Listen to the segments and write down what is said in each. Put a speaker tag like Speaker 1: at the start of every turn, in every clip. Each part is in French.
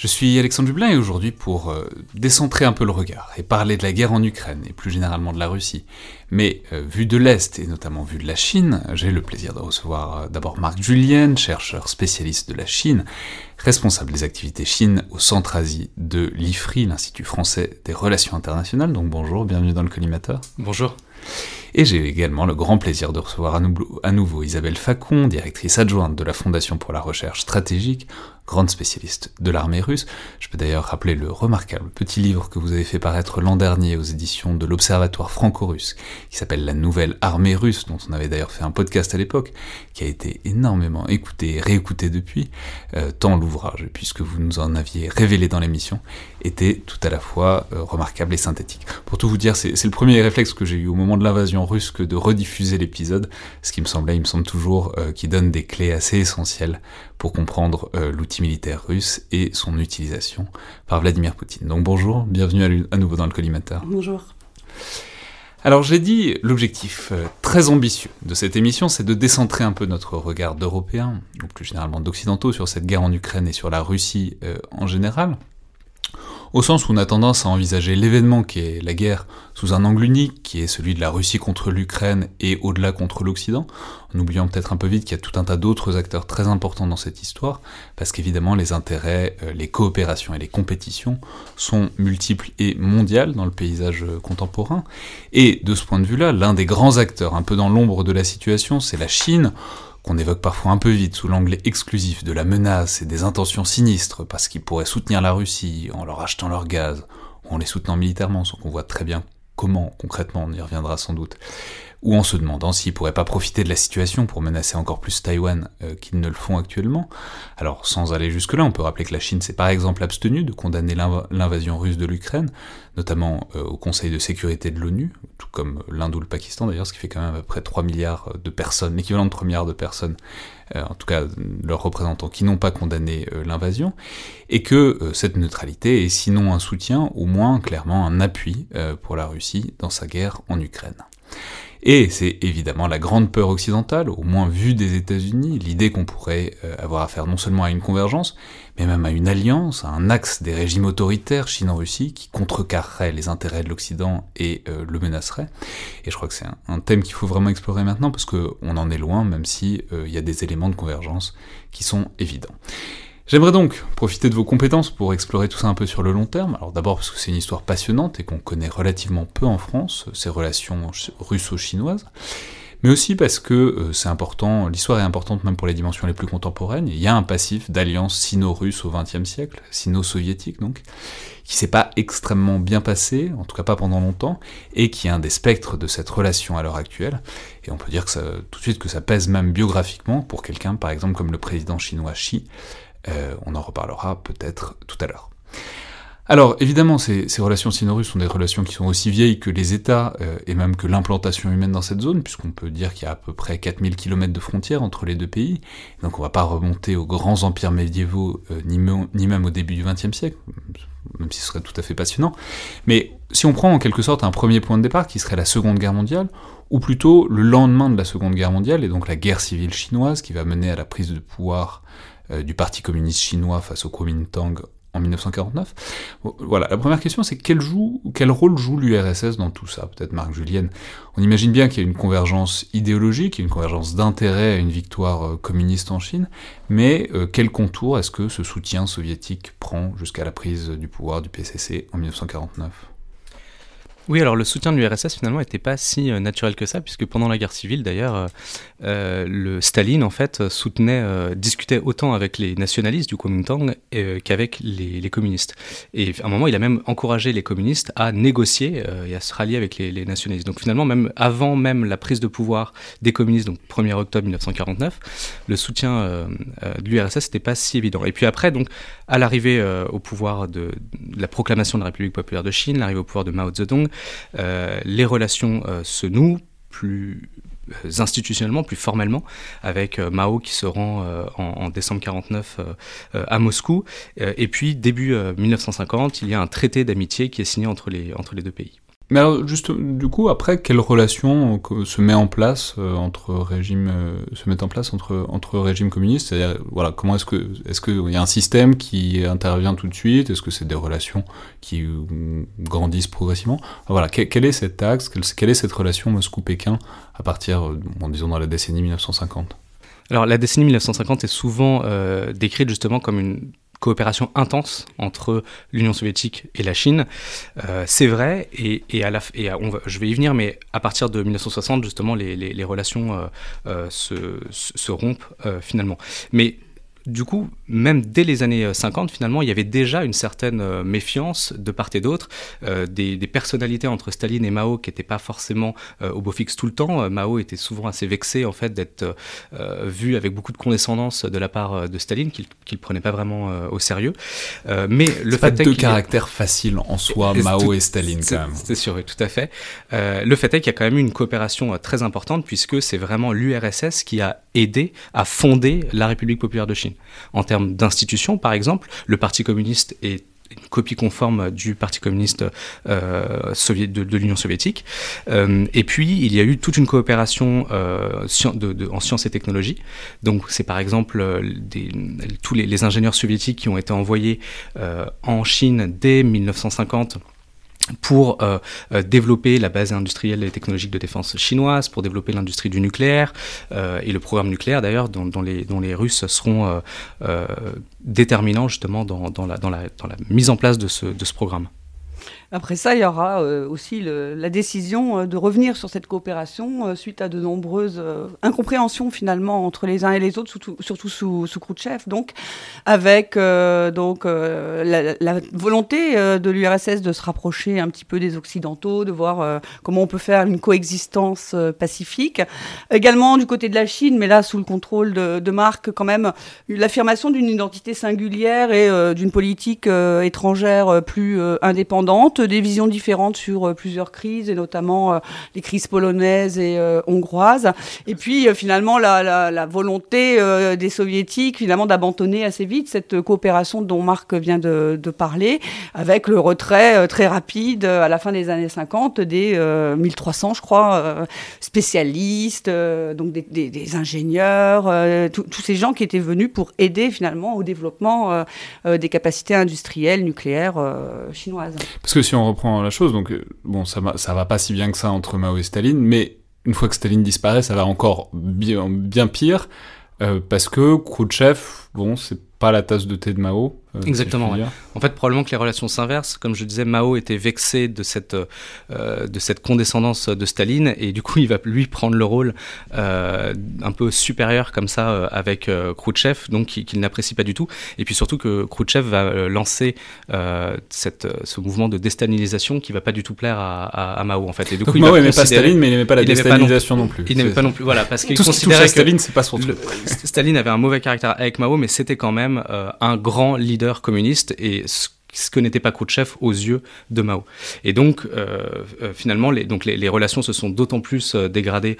Speaker 1: Je suis Alexandre Dublin et aujourd'hui pour euh, décentrer un peu le regard et parler de la guerre en Ukraine et plus généralement de la Russie. Mais euh, vu de l'Est et notamment vu de la Chine, j'ai le plaisir de recevoir euh, d'abord Marc Julien, chercheur spécialiste de la Chine, responsable des activités Chine au Centre-Asie de l'IFRI, l'Institut français des relations internationales. Donc bonjour, bienvenue dans le collimateur.
Speaker 2: Bonjour.
Speaker 1: Et j'ai également le grand plaisir de recevoir à nouveau Isabelle Facon, directrice adjointe de la Fondation pour la recherche stratégique, grande spécialiste de l'armée russe. Je peux d'ailleurs rappeler le remarquable petit livre que vous avez fait paraître l'an dernier aux éditions de l'Observatoire franco-russe, qui s'appelle La Nouvelle Armée Russe, dont on avait d'ailleurs fait un podcast à l'époque, qui a été énormément écouté et réécouté depuis, euh, tant l'ouvrage, puisque vous nous en aviez révélé dans l'émission, était tout à la fois euh, remarquable et synthétique. Pour tout vous dire, c'est le premier réflexe que j'ai eu au moment de l'invasion russe que de rediffuser l'épisode, ce qui me semblait, il me semble toujours, euh, qui donne des clés assez essentielles pour comprendre euh, l'outil militaire russe et son utilisation par Vladimir Poutine. Donc bonjour, bienvenue à, nouveau dans le collimateur.
Speaker 3: Bonjour.
Speaker 1: Alors j'ai dit, l'objectif euh, très ambitieux de cette émission, c'est de décentrer un peu notre regard d'Européens, ou plus généralement d'Occidentaux, sur cette guerre en Ukraine et sur la Russie euh, en général au sens où on a tendance à envisager l'événement qui est la guerre sous un angle unique, qui est celui de la Russie contre l'Ukraine et au-delà contre l'Occident, en oubliant peut-être un peu vite qu'il y a tout un tas d'autres acteurs très importants dans cette histoire, parce qu'évidemment les intérêts, euh, les coopérations et les compétitions sont multiples et mondiales dans le paysage euh, contemporain, et de ce point de vue-là, l'un des grands acteurs un peu dans l'ombre de la situation, c'est la Chine, qu'on évoque parfois un peu vite sous l'angle exclusif de la menace et des intentions sinistres parce qu'ils pourraient soutenir la Russie en leur achetant leur gaz ou en les soutenant militairement, sans qu'on voit très bien comment concrètement, on y reviendra sans doute, ou en se demandant s'ils pourraient pas profiter de la situation pour menacer encore plus Taïwan euh, qu'ils ne le font actuellement. Alors sans aller jusque-là, on peut rappeler que la Chine s'est par exemple abstenue de condamner l'invasion russe de l'Ukraine, notamment euh, au Conseil de sécurité de l'ONU, tout comme l'Inde ou le Pakistan d'ailleurs, ce qui fait quand même à peu près 3 milliards de personnes, l'équivalent de 3 milliards de personnes, euh, en tout cas leurs représentants, qui n'ont pas condamné l'invasion, et que cette neutralité est sinon un soutien, au moins clairement un appui pour la Russie dans sa guerre en Ukraine. Et c'est évidemment la grande peur occidentale, au moins vue des États-Unis, l'idée qu'on pourrait euh, avoir affaire non seulement à une convergence, mais même à une alliance, à un axe des régimes autoritaires Chine-Russie qui contrecarrerait les intérêts de l'Occident et euh, le menacerait. Et je crois que c'est un, thème qu'il faut vraiment explorer maintenant parce qu'on en est loin, même si euh, il y a des éléments de convergence qui sont évidents. J'aimerais donc profiter de vos compétences pour explorer tout ça un peu sur le long terme. Alors d'abord parce que c'est une histoire passionnante et qu'on connaît relativement peu en France, ces relations russo-chinoises, mais aussi parce que euh, c'est important, l'histoire est importante même pour les dimensions les plus contemporaines. Il y a un passif d'alliance sino-russe au XXe siècle, sino-soviétique donc, qui s'est pas extrêmement bien passé, en tout cas pas pendant longtemps, et qui est un des spectres de cette relation à l'heure actuelle. Et on peut dire que ça, tout de suite que ça pèse même biographiquement pour quelqu'un, par exemple comme le président chinois Xi, euh, on en reparlera peut-être tout à l'heure. Alors évidemment, ces, relations sino-russes sont des relations qui sont aussi vieilles que les États euh, et même que l'implantation humaine dans cette zone, puisqu'on peut dire qu'il y a à peu près 4000 km de frontières entre les deux pays. Donc on va pas remonter aux grands empires médiévaux, euh, ni, ni, même au début du XXe siècle, même si ce serait tout à fait passionnant. Mais si on prend en quelque sorte un premier point de départ, qui serait la Seconde Guerre mondiale, ou plutôt le lendemain de la Seconde Guerre mondiale, et donc la guerre civile chinoise, qui va mener à la prise de pouvoir du Parti communiste chinois face au Kuomintang en 1949. Voilà, la première question c'est quel, quel rôle joue l'URSS dans tout ça? Peut-être Marc Julienne. On imagine bien qu'il y a une convergence idéologique, une convergence d'intérêt à une victoire euh, communiste en Chine, mais euh, quel contour est-ce que ce soutien soviétique prend jusqu'à la prise du pouvoir du PCC en 1949
Speaker 2: oui, alors le soutien de l'URSS finalement n'était pas si euh, naturel que ça, puisque pendant la guerre civile d'ailleurs, euh, euh, le Staline en fait soutenait, discutait autant avec les nationalistes du Kuomintang qu'avec les, communistes. Et à un moment, il a même encouragé les communistes à négocier et à se rallier avec les, nationalistes. Donc finalement, même avant même la prise de pouvoir des communistes, donc 1er octobre 1949, le soutien de l'URSS n'était pas si évident. Et puis après, donc à l'arrivée au pouvoir de, la proclamation de la République populaire de Chine, l'arrivée au pouvoir de Mao Zedong, les relations euh, se nouent plus euh, institutionnellement, plus formellement, avec Mao qui se rend en, décembre 49 à Moscou. et puis, début 1950, il y a un traité d'amitié qui est signé entre les deux pays.
Speaker 1: Mais alors, juste, du coup, après, quelle relation se met en place euh, entre régimes, euh, se met en place entre, entre régimes communistes C'est-à-dire, voilà, comment est-ce que, est-ce qu'il y a un système qui intervient tout de suite? Est-ce que c'est des relations qui euh, grandissent progressivement? Voilà, quel, est cet axe? Quelle, est cette relation Moscou-Pékin à partir, en disons, dans la décennie 1950
Speaker 2: alors la décennie 1950 est souvent décrite justement comme une coopération intense entre l'Union soviétique et la Chine. Euh, c'est vrai, et, à la, et je vais y venir, mais à partir de 1960, justement, les relations euh, euh, se, se, rompent finalement. Mais du coup, même dès les années 50, euh, finalement, il y avait déjà une certaine euh, méfiance de part et d'autre, euh, des, personnalités entre Staline et Mao qui n'étaient pas forcément au beau fixe tout le temps. Mao était souvent assez vexé en fait d'être vu avec beaucoup de condescendance de la part de Staline, qu'il ne prenait pas vraiment au sérieux.
Speaker 1: mais le fait pas deux caractères faciles en soi, Mao et Staline quand même.
Speaker 2: C'est sûr, oui, tout à fait. le fait est qu'il y a quand même eu une coopération très importante puisque c'est vraiment l'URSS qui a aidé à fonder la République populaire de Chine. En termes d'institutions, par exemple, le Parti communiste est une copie conforme du Parti communiste euh, de, l'Union soviétique. Euh, et puis, il y a eu toute une coopération euh, en sciences et technologies. Donc, c'est par exemple tous les, ingénieurs soviétiques qui ont été envoyés en Chine dès 1950 pour euh, euh, développer la base industrielle et technologique de défense chinoise, pour développer l'industrie du nucléaire euh, et le programme nucléaire d'ailleurs, dont, les, Russes seront déterminants justement dans, dans, la, mise en place de ce, de ce programme.
Speaker 3: Après ça, il y aura euh, aussi la décision euh, de revenir sur cette coopération euh, suite à de nombreuses incompréhensions finalement entre les uns et les autres, surtout, sous, sous Khrouchtchev, donc avec donc la, volonté de l'URSS de se rapprocher un petit peu des Occidentaux, de voir comment on peut faire une coexistence pacifique. Également du côté de la Chine, mais là sous le contrôle de, de Marc, quand même l'affirmation d'une identité singulière et d'une politique étrangère plus indépendante des visions différentes sur euh, plusieurs crises, et notamment euh, les crises polonaises et euh, hongroises. Et puis finalement la, volonté des soviétiques finalement d'abandonner assez vite cette coopération dont Marc vient de, parler, avec le retrait très rapide à la fin des années 50 des 1300, je crois, spécialistes, donc des, ingénieurs, tous ces gens qui étaient venus pour aider finalement au développement des capacités industrielles nucléaires chinoises.
Speaker 1: Si on reprend la chose, donc euh, bon, ça va, pas si bien que ça entre Mao et Staline, mais une fois que Staline disparaît, ça va encore bien, bien pire, euh, parce que Khrouchtchev, bon, c'est pas la tasse de thé de Mao.
Speaker 2: Euh, Exactement. En fait, probablement que les relations s'inversent. Comme je disais, Mao était vexé de cette, euh, de cette condescendance de Staline et du coup, il va lui prendre le rôle euh, un peu supérieur comme ça avec Khrouchtchev, donc qu'il n'apprécie pas du tout. Et puis surtout que Khrouchtchev va lancer cette, ce mouvement de déstalinisation qui va pas du tout plaire à, Mao en fait.
Speaker 1: Et du coup, il Mao n'aimait pas Staline, mais il n'aimait pas la déstalinisation non, plus.
Speaker 2: Il n'aimait pas non plus. Voilà, parce qu'il
Speaker 1: considérait que Staline, c'est pas son truc.
Speaker 2: Staline avait un mauvais caractère avec Mao, mais c'était quand même un grand leader communiste et ce ce que n'était pas Khrouchtchev aux yeux de Mao. Et donc, euh, euh, finalement, les, donc les, relations se sont d'autant plus euh, dégradées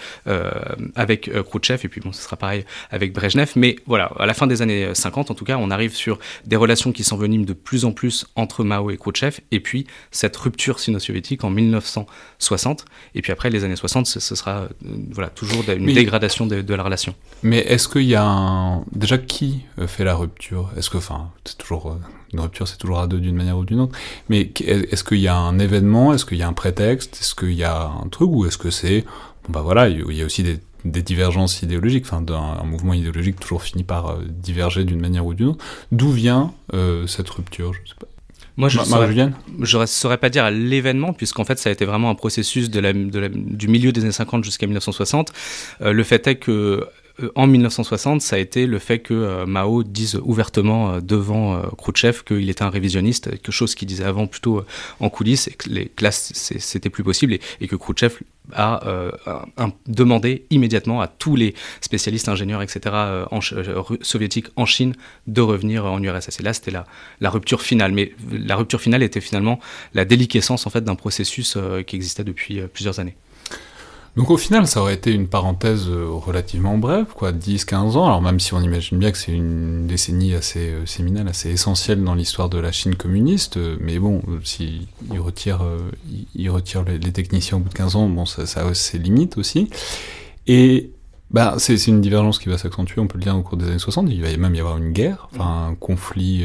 Speaker 2: avec Khrouchtchev, et puis bon, ce sera pareil avec Brezhnev, mais voilà, à la fin des années 50, en tout cas, on arrive sur des relations qui s'enveniment de plus en plus entre Mao et Khrouchtchev, et puis cette rupture sino-soviétique en 1960, et puis après, les années 60, ce, sera voilà, toujours une dégradation de, la relation.
Speaker 1: Mais est-ce qu'il y a un... Déjà, qui fait la rupture? Est-ce que, enfin, c'est toujours une rupture, c'est toujours à deux d'une manière ou d'une autre. Mais est-ce qu'il y a un événement? Est-ce qu'il y a un prétexte? Est-ce qu'il y a un truc? Ou est-ce que c'est. Bon, bah voilà, il y a aussi des, divergences idéologiques. Enfin, un, mouvement idéologique toujours finit par euh, diverger d'une manière ou d'une autre. D'où vient euh, cette rupture? Je sais pas.
Speaker 2: Moi, je ne saurais, pas dire à l'événement, puisqu'en fait, ça a été vraiment un processus de la, du milieu des années 50 jusqu'à 1960. Euh, le fait est que en 1960, ça a été le fait que euh, Mao dise ouvertement euh, devant Khrouchtchev qu'il était un révisionniste, quelque chose qu'il disait avant plutôt en coulisses, et que les classes, c'était plus possible, et, que Khrouchtchev a demandé immédiatement à tous les spécialistes, ingénieurs, etc., soviétiques en Chine de revenir en URSS. Et là, c'était la, la, rupture finale. Mais la rupture finale était finalement la déliquescence en fait, d'un processus qui existait depuis plusieurs années.
Speaker 1: Donc au final, ça aurait été une parenthèse euh, relativement brève, quoi, 10-15 ans, alors même si on imagine bien que c'est une décennie assez euh, séminale, assez essentielle dans l'histoire de la Chine communiste, euh, mais bon, s'il retire, il retire les, techniciens au bout de 15 ans, bon, ça, ça a ses limites aussi. Et bah, c'est une divergence qui va s'accentuer, on peut le dire, au cours des années 60, il va même y avoir une guerre, enfin un conflit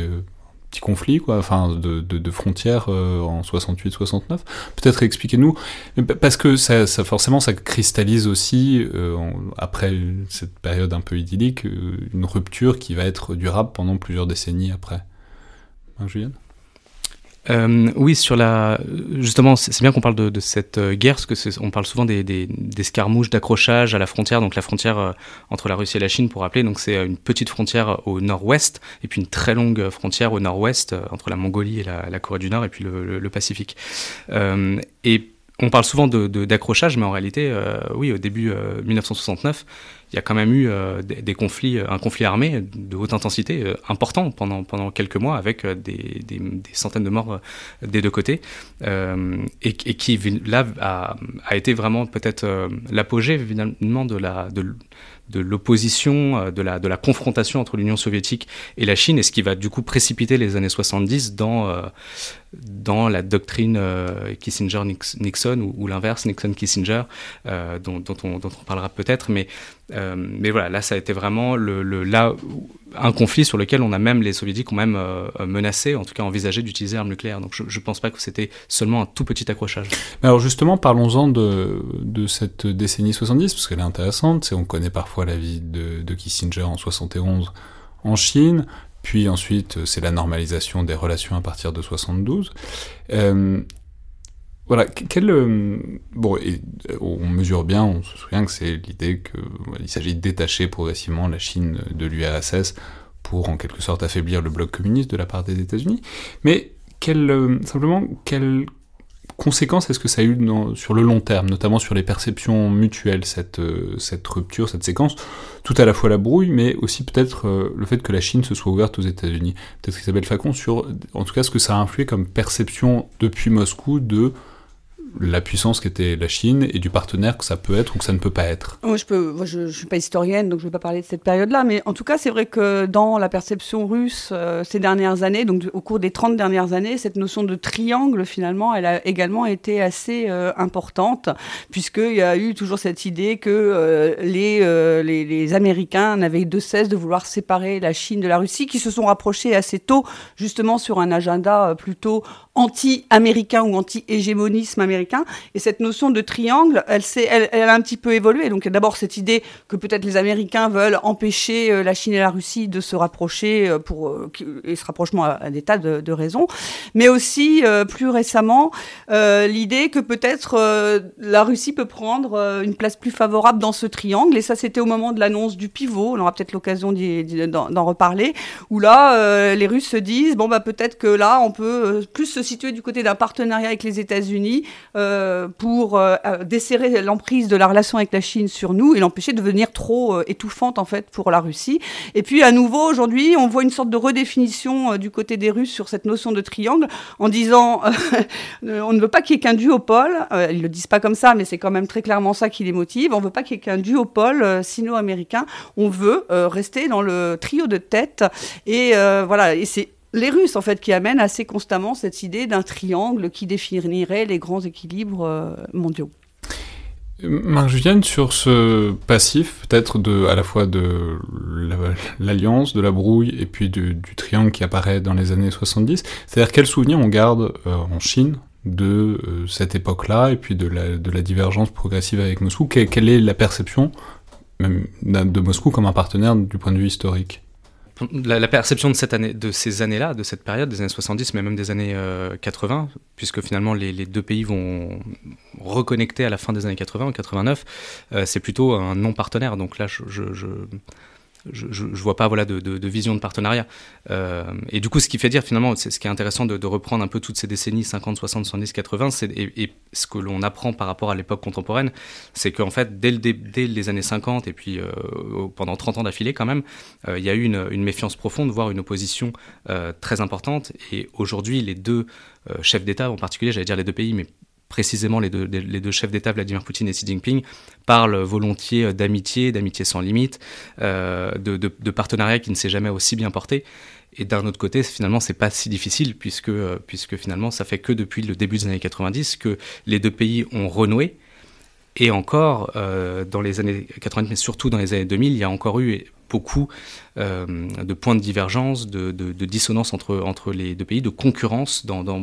Speaker 1: conflit, quoi, enfin, de, frontières euh, en 68-69. Peut-être expliquez-nous, parce que ça, forcément, ça cristallise aussi, euh, après cette période un peu idyllique, euh, une rupture qui va être durable pendant plusieurs décennies après. Hein,
Speaker 2: euh, oui, sur la, justement, c'est bien qu'on parle de, de, cette euh, guerre, parce que on parle souvent des, des, des à la frontière, donc la frontière euh, entre la Russie et la Chine, pour rappeler, donc c'est une petite frontière au nord-ouest, et puis une très longue frontière au nord-ouest entre la Mongolie et la, Corée du Nord, et puis le, Pacifique. Et on parle souvent d'accrochage, mais en réalité, oui, au début 1969, il y a quand même eu euh, des, conflits, un conflit armé de haute intensité euh, important pendant, pendant quelques mois avec des, centaines de morts des deux côtés et, qui là a, a été vraiment peut-être l'apogée finalement de la, de, de l'opposition, euh, de la, de la confrontation entre l'Union soviétique et la Chine, et ce qui va du coup précipiter les années 70 dans, euh, dans la doctrine euh, Kissinger-Nixon ou, l'inverse, Nixon-Kissinger, dont, dont, on, dont, on, parlera peut-être, mais, mais voilà, là ça a été vraiment le, le, là, un conflit sur lequel on a même, les soviétiques ont même menacé, en tout cas envisagé d'utiliser l'arme nucléaire. Donc je ne pense pas que c'était seulement un tout petit accrochage.
Speaker 1: Alors justement, parlons-en de, de cette décennie 70, parce qu'elle est intéressante, on connaît parfois la vie de, Kissinger en 71 en Chine, puis ensuite euh, c'est la normalisation des relations à partir de 72. Euh, voilà, quel, euh, bon, on mesure bien, on se souvient que c'est l'idée qu'il s'agit de détacher progressivement la Chine de l'URSS pour en quelque sorte affaiblir le bloc communiste de la part des États-Unis. Mais quel, simplement, quel conséquences est-ce que ça a eu sur le long terme, notamment sur les perceptions mutuelles, cette, euh, cette rupture, cette séquence? Tout à la fois la brouille, mais aussi peut-être euh, le fait que la Chine se soit ouverte aux États-Unis. Peut-être Isabelle Facon sur, en tout cas, ce que ça a influé comme perception depuis Moscou de la puissance qu'était la Chine et du partenaire que ça peut être ou que ça ne peut pas être
Speaker 3: Moi, je ne suis pas historienne, donc je ne vais pas parler de cette période-là, mais en tout cas, c'est vrai que dans la perception russe euh, ces dernières années, donc au cours des 30 dernières années, cette notion de triangle, finalement, elle a également été assez euh, importante, puisqu'il y a eu toujours cette idée que euh, les, les, les, Américains n'avaient de cesse de vouloir séparer la Chine de la Russie, qui se sont rapprochés assez tôt, justement, sur un agenda plutôt anti-américain ou anti-hégémonisme américain. Et cette notion de triangle, elle, elle, a un petit peu évolué. Donc d'abord cette idée que peut-être les Américains veulent empêcher euh, la Chine et la Russie de se rapprocher euh, pour euh, et ce rapprochement a, des tas de, de, raisons, mais aussi plus récemment l'idée que peut-être la Russie peut prendre une place plus favorable dans ce triangle. Et ça c'était au moment de l'annonce du pivot. On aura peut-être l'occasion d'en reparler. Où là les Russes se disent bon bah peut-être que là on peut plus se situer du côté d'un partenariat avec les États-Unis pour desserrer l'emprise de la relation avec la Chine sur nous et l'empêcher de devenir trop étouffante en fait pour la Russie. Et puis à nouveau aujourd'hui, on voit une sorte de redéfinition du côté des Russes sur cette notion de triangle en disant on ne veut pas qu'il y ait qu'un duopole. ils le disent pas comme ça, mais c'est quand même très clairement ça qui les motive. On veut pas qu'il y ait qu'un duopole sino-américain. On veut rester dans le trio de tête et voilà. Et c'est les Russes, en fait, qui amènent assez constamment cette idée d'un triangle qui définirait les grands équilibres euh, mondiaux.
Speaker 1: Marc Julien, sur ce passif, peut-être à la fois de l'alliance, de la brouille, et puis du, triangle qui apparaît dans les années 70, c'est-à-dire quel souvenir on garde euh, en Chine de euh, cette époque-là, et puis de la, divergence progressive avec Moscou? Quelle est la perception même de Moscou comme un partenaire du point de vue historique?
Speaker 2: La, perception de, cette année, de ces années-là, de cette période, des années 70, mais même des années 80, euh, puisque finalement les, deux pays vont reconnecter à la fin des années 80, en 89, euh, c'est plutôt un non-partenaire. Donc là, je, vois pas voilà de, vision de partenariat. Euh, et du coup, ce qui fait dire finalement, c'est ce qui est intéressant de, reprendre un peu toutes ces décennies 50, 60, 70, 80, et, et, ce que l'on apprend par rapport à l'époque contemporaine, c'est qu'en fait, dès, le, dès, les années 50 et puis euh, pendant 30 ans d'affilée quand même, euh, il y a eu une, méfiance profonde, voire une opposition très importante. Et aujourd'hui, les deux chefs d'État, en particulier, j'allais dire les deux pays, mais précisément les deux, chefs d'État, Vladimir Poutine et Xi Jinping, parlent volontiers d'amitié, d'amitié sans limite, euh, de, partenariat qui ne s'est jamais aussi bien porté. Et d'un autre côté, finalement, c'est pas si difficile puisque, euh, puisque finalement, ça fait que depuis le début des années 90 que les deux pays ont renoué. Et encore, euh, dans les années 90, mais surtout dans les années 2000, il y a encore eu beaucoup de points de divergence, de, de, dissonance entre, entre les deux pays, de concurrence dans, dans,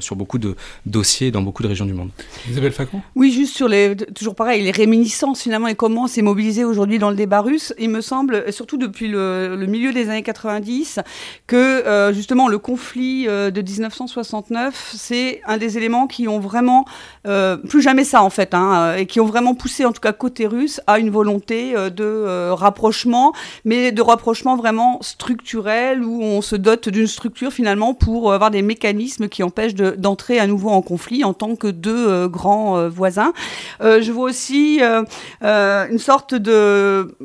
Speaker 2: sur beaucoup de dossiers dans beaucoup de régions du monde.
Speaker 1: Isabelle Facon?
Speaker 3: Oui, juste sur les, toujours pareil, les réminiscences finalement et comment c'est mobilisé aujourd'hui dans le débat russe. Il me semble, surtout depuis le, milieu des années 90, que euh, justement le conflit euh, de 1969, c'est un des éléments qui ont vraiment, plus jamais ça en fait, hein, et qui ont vraiment poussé en tout cas côté russe à une volonté de rapprochement, mais de rapprochement vraiment structurel où on se dote d'une structure finalement pour avoir des mécanismes qui empêchent d'entrer à nouveau en conflit en tant que deux euh, grands euh, voisins. Euh, je vois aussi une sorte de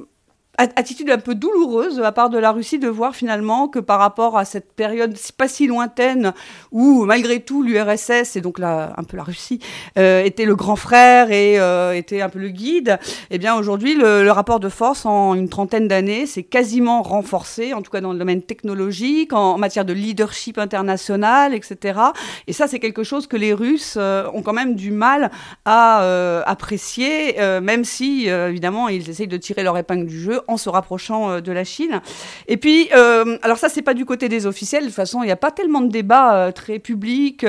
Speaker 3: attitude un peu douloureuse de la part de la Russie de voir finalement que par rapport à cette période pas si lointaine où malgré tout l'URSS et donc la, un peu la Russie euh, était le grand frère et euh, était un peu le guide, eh bien aujourd'hui le, rapport de force en une trentaine d'années s'est quasiment renforcé, en tout cas dans le domaine technologique, en, matière de leadership international, etc. Et ça c'est quelque chose que les Russes euh, ont quand même du mal à apprécier, même si évidemment ils essayent de tirer leur épingle du jeu en se rapprochant euh, de la Chine. Et puis, euh, alors ça, c'est pas du côté des officiels. De toute façon, il n'y a pas tellement de débats euh, très publics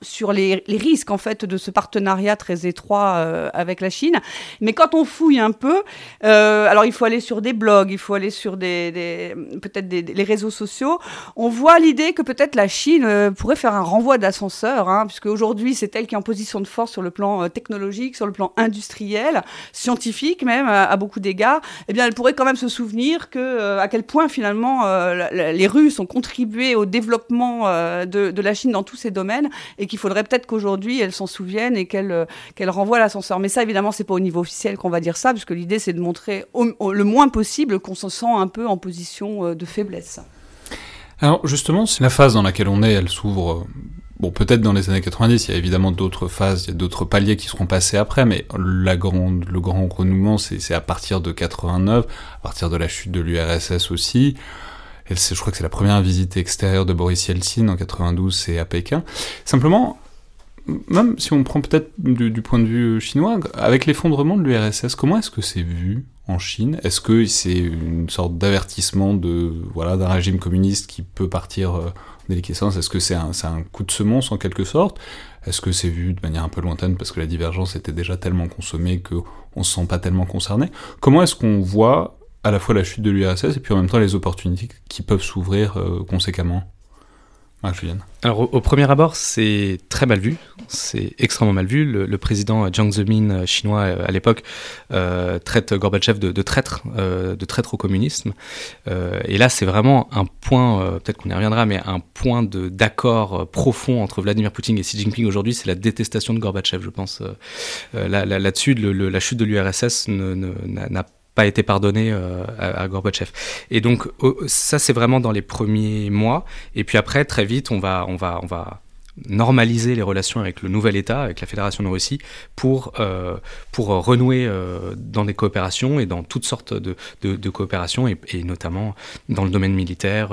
Speaker 3: sur les, risques en fait de ce partenariat très étroit avec la Chine. Mais quand on fouille un peu, alors il faut aller sur des blogs, il faut aller sur des, peut-être les réseaux sociaux. On voit l'idée que peut-être la Chine pourrait faire un renvoi d'ascenseur, hein, puisque aujourd'hui c'est elle qui est en position de force sur le plan technologique, sur le plan industriel, scientifique même à, beaucoup d'égards. Eh bien, elle pourrait quand même se souvenir que euh, à quel point finalement euh, les Russes ont contribué au développement euh, de, la Chine dans tous ces domaines et qu'il faudrait peut-être qu'aujourd'hui elles s'en souviennent et qu'elles qu'elles renvoient l'ascenseur. Mais ça, évidemment, c'est pas au niveau officiel qu'on va dire ça, puisque l'idée c'est de montrer le moins possible qu'on se sent un peu en position de faiblesse.
Speaker 1: Alors justement, c'est la phase dans laquelle on est, elle s'ouvre Bon, peut-être dans les années 90, il y a évidemment d'autres phases, il y a d'autres paliers qui seront passés après, mais la grande, le grand renouement, c'est à partir de 89, à partir de la chute de l'URSS aussi. Je crois que c'est la première visite extérieure de Boris Yeltsin en 92, c'est à Pékin. Simplement, même si on prend peut-être du, du, point de vue chinois, avec l'effondrement de l'URSS, comment est-ce que c'est vu en Chine? Est-ce que c'est une sorte d'avertissement de voilà d'un régime communiste qui peut partir euh, est-ce que c'est un, un, coup de semonce en quelque sorte? Est-ce que c'est vu de manière un peu lointaine parce que la divergence était déjà tellement consommée qu'on ne se sent pas tellement concerné? Comment est-ce qu'on voit à la fois la chute de l'URSS et puis en même temps les opportunités qui peuvent s'ouvrir euh, conséquemment?
Speaker 2: Alors au, premier abord, c'est très mal vu, c'est extrêmement mal vu. Le, président Jiang Zemin euh, chinois euh, à l'époque euh, traite Gorbatchev de, traître, de traître au communisme. et là, c'est vraiment un point, peut-être qu'on y reviendra, mais un point d'accord profond entre Vladimir Poutine et Xi Jinping aujourd'hui, c'est la détestation de Gorbatchev, je pense. Là-dessus, la chute de l'URSS n'a pas pas été pardonné euh, à, Gorbatchev. Et donc ça c'est vraiment dans les premiers mois. Et puis après très vite on va on va on va normaliser les relations avec le nouvel État, avec la Fédération de Russie, pour, euh, pour renouer euh, dans des coopérations et dans toutes sortes de, de, coopérations, et, notamment dans le domaine militaire,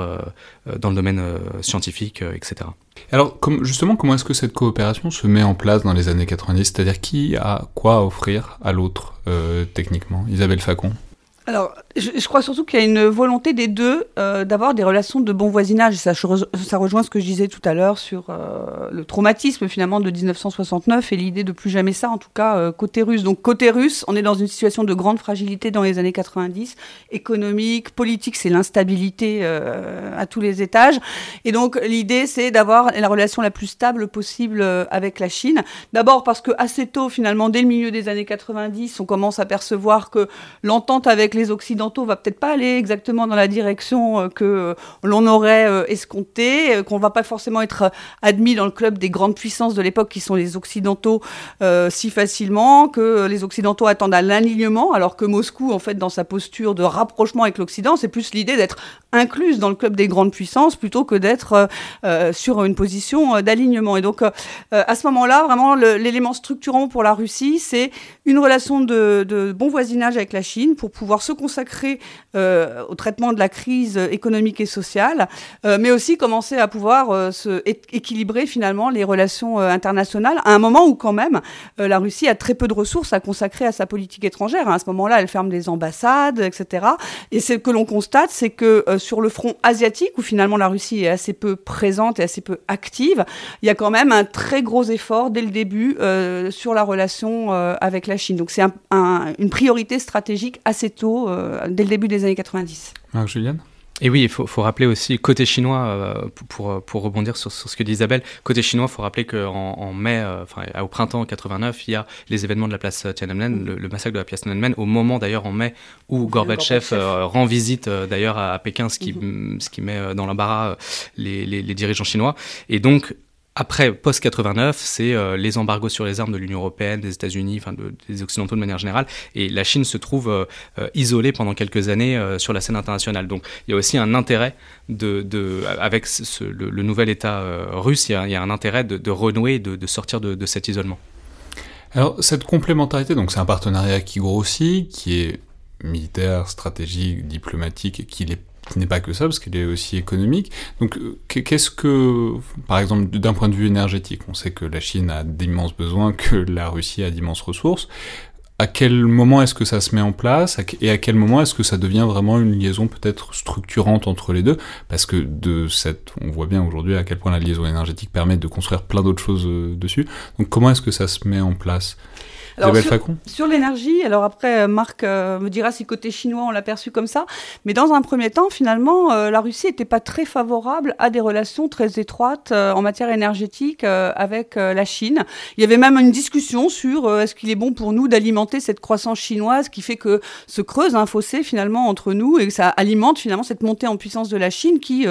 Speaker 2: dans le domaine scientifique, etc.
Speaker 1: Alors comme, justement, comment est-ce que cette coopération se met en place dans les années 90 C'est-à-dire qui a quoi à offrir à l'autre techniquement? Isabelle Facon?
Speaker 3: Alors, je, crois surtout qu'il y a une volonté des deux euh, d'avoir des relations de bon voisinage. Ça, ça rejoint ce que je disais tout à l'heure sur euh, le traumatisme finalement de 1969 et l'idée de plus jamais ça, en tout cas euh, côté russe. Donc côté russe, on est dans une situation de grande fragilité dans les années 90, économique, politique, c'est l'instabilité à tous les étages. Et donc l'idée, c'est d'avoir la relation la plus stable possible avec la Chine. D'abord parce que assez tôt, finalement, dès le milieu des années 90, on commence à percevoir que l'entente avec les Occidentaux va peut-être pas aller exactement dans la direction euh, que euh, l'on aurait euh, escompté, qu'on va pas forcément être admis dans le club des grandes puissances de l'époque qui sont les Occidentaux si facilement, que les Occidentaux attendent à l'alignement, alors que Moscou, en fait, dans sa posture de rapprochement avec l'Occident, c'est plus l'idée d'être incluse dans le club des grandes puissances plutôt que d'être sur une position d'alignement. Et donc, à ce moment-là, vraiment, l'élément structurant pour la Russie, c'est une relation de, de bon voisinage avec la Chine pour pouvoir se consacrer euh, au traitement de la crise économique et sociale, euh, mais aussi commencer à pouvoir euh, équilibrer finalement les relations internationales à un moment où quand même la Russie a très peu de ressources à consacrer à sa politique étrangère. À ce moment-là, elle ferme des ambassades, etc. Et ce que l'on constate, c'est que sur le front asiatique, où finalement la Russie est assez peu présente et assez peu active, il y a quand même un très gros effort dès le début sur la relation avec la Chine. Donc c'est une priorité stratégique assez tôt dès le début des années 90.
Speaker 1: Marc Juliane?
Speaker 2: Et oui, il faut, faut, rappeler aussi, côté chinois, euh, pour, pour, rebondir sur, sur, ce que dit Isabelle, côté chinois, il faut rappeler qu'en en mai, euh, enfin au printemps 89, il y a les événements de la place Tiananmen, le, massacre de la place Tiananmen, au moment d'ailleurs en mai où Gorbatchev, rend visite d'ailleurs à, Pékin, ce qui, mhm. ce qui met dans l'embarras les, les, les, dirigeants chinois. Et donc, après, post-89, c'est euh, les embargos sur les armes de l'Union européenne, des États-Unis, enfin des Occidentaux de manière générale, et la Chine se trouve euh, euh, isolée pendant quelques années sur la scène internationale. Donc il y a aussi un intérêt, de, de avec le, nouvel État russe, il y, a, un intérêt de, renouer, de, sortir de, cet isolement.
Speaker 1: Alors cette complémentarité, donc c'est un partenariat qui grossit, qui est militaire, stratégique, diplomatique, qui l'est qui n'est pas que ça, parce qu'il est aussi économique. Donc, euh, qu'est-ce que, par exemple, d'un point de vue énergétique, on sait que la Chine a d'immenses besoins, que la Russie a d'immenses ressources. À quel moment est-ce que ça se met en place? Et à quel moment est-ce que ça devient vraiment une liaison peut-être structurante entre les deux? Parce que de cette, on voit bien aujourd'hui à quel point la liaison énergétique permet de construire plein d'autres choses euh, dessus. Donc comment est-ce que ça se met en place?
Speaker 3: Sur, l'énergie, alors après, euh, Marc euh, me dira si côté chinois on l'a perçu comme ça, mais dans un premier temps, finalement, euh, la Russie n'était pas très favorable à des relations très étroites en matière énergétique avec la Chine. Il y avait même une discussion sur est-ce qu'il est bon pour nous d'alimenter cette croissance chinoise qui fait que se creuse un fossé finalement entre nous et que ça alimente finalement cette montée en puissance de la Chine qui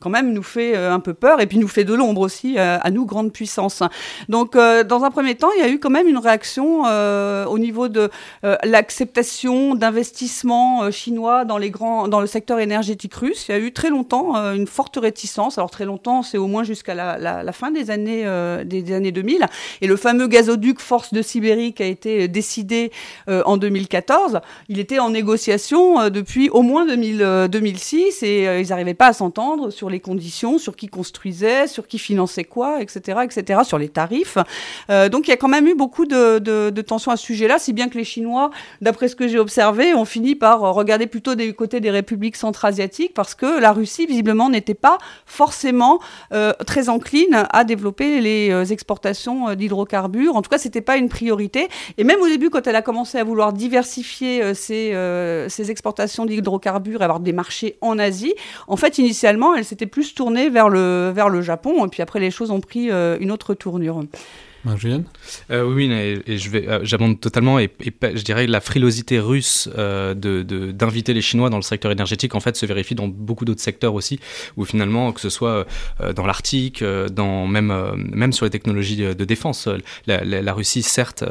Speaker 3: quand même nous fait un peu peur et puis nous fait de l'ombre aussi à nous, grande puissance. Donc dans un premier temps, il y a eu quand même une réaction euh, au niveau de euh, l'acceptation d'investissements euh, chinois dans, les grands, dans le secteur énergétique russe. Il y a eu très longtemps une forte réticence. Alors très longtemps, c'est au moins jusqu'à la, fin des années, des, années 2000. Et le fameux gazoduc Force de Sibérie qui a été décidé en 2014, il était en négociation depuis au moins 2000, 2006 et ils n'arrivaient pas à s'entendre sur les conditions, sur qui construisait, sur qui finançait quoi, etc., etc., sur les tarifs. donc il y a quand même eu beaucoup de tension à ce sujet-là, si bien que les Chinois, d'après ce que j'ai observé, ont fini par regarder plutôt du côté des républiques centra-asiatiques parce que la Russie, visiblement, n'était pas forcément très encline à développer les exportations d'hydrocarbures. En tout cas, c'était pas une priorité. Et même au début, quand elle a commencé à vouloir diversifier ses, exportations d'hydrocarbures, avoir des marchés en Asie, en fait, initialement, elle s'était plus tournée vers le Japon. Et puis après, les choses ont pris une autre tournure.
Speaker 1: Julien
Speaker 2: euh, Oui, et, euh, j'abonde totalement. Et, je dirais la frilosité russe euh, de, d'inviter les Chinois dans le secteur énergétique, en fait, se vérifie dans beaucoup d'autres secteurs aussi, où finalement, que ce soit dans l'Arctique, dans même, même sur les technologies de défense, la, la Russie, certes,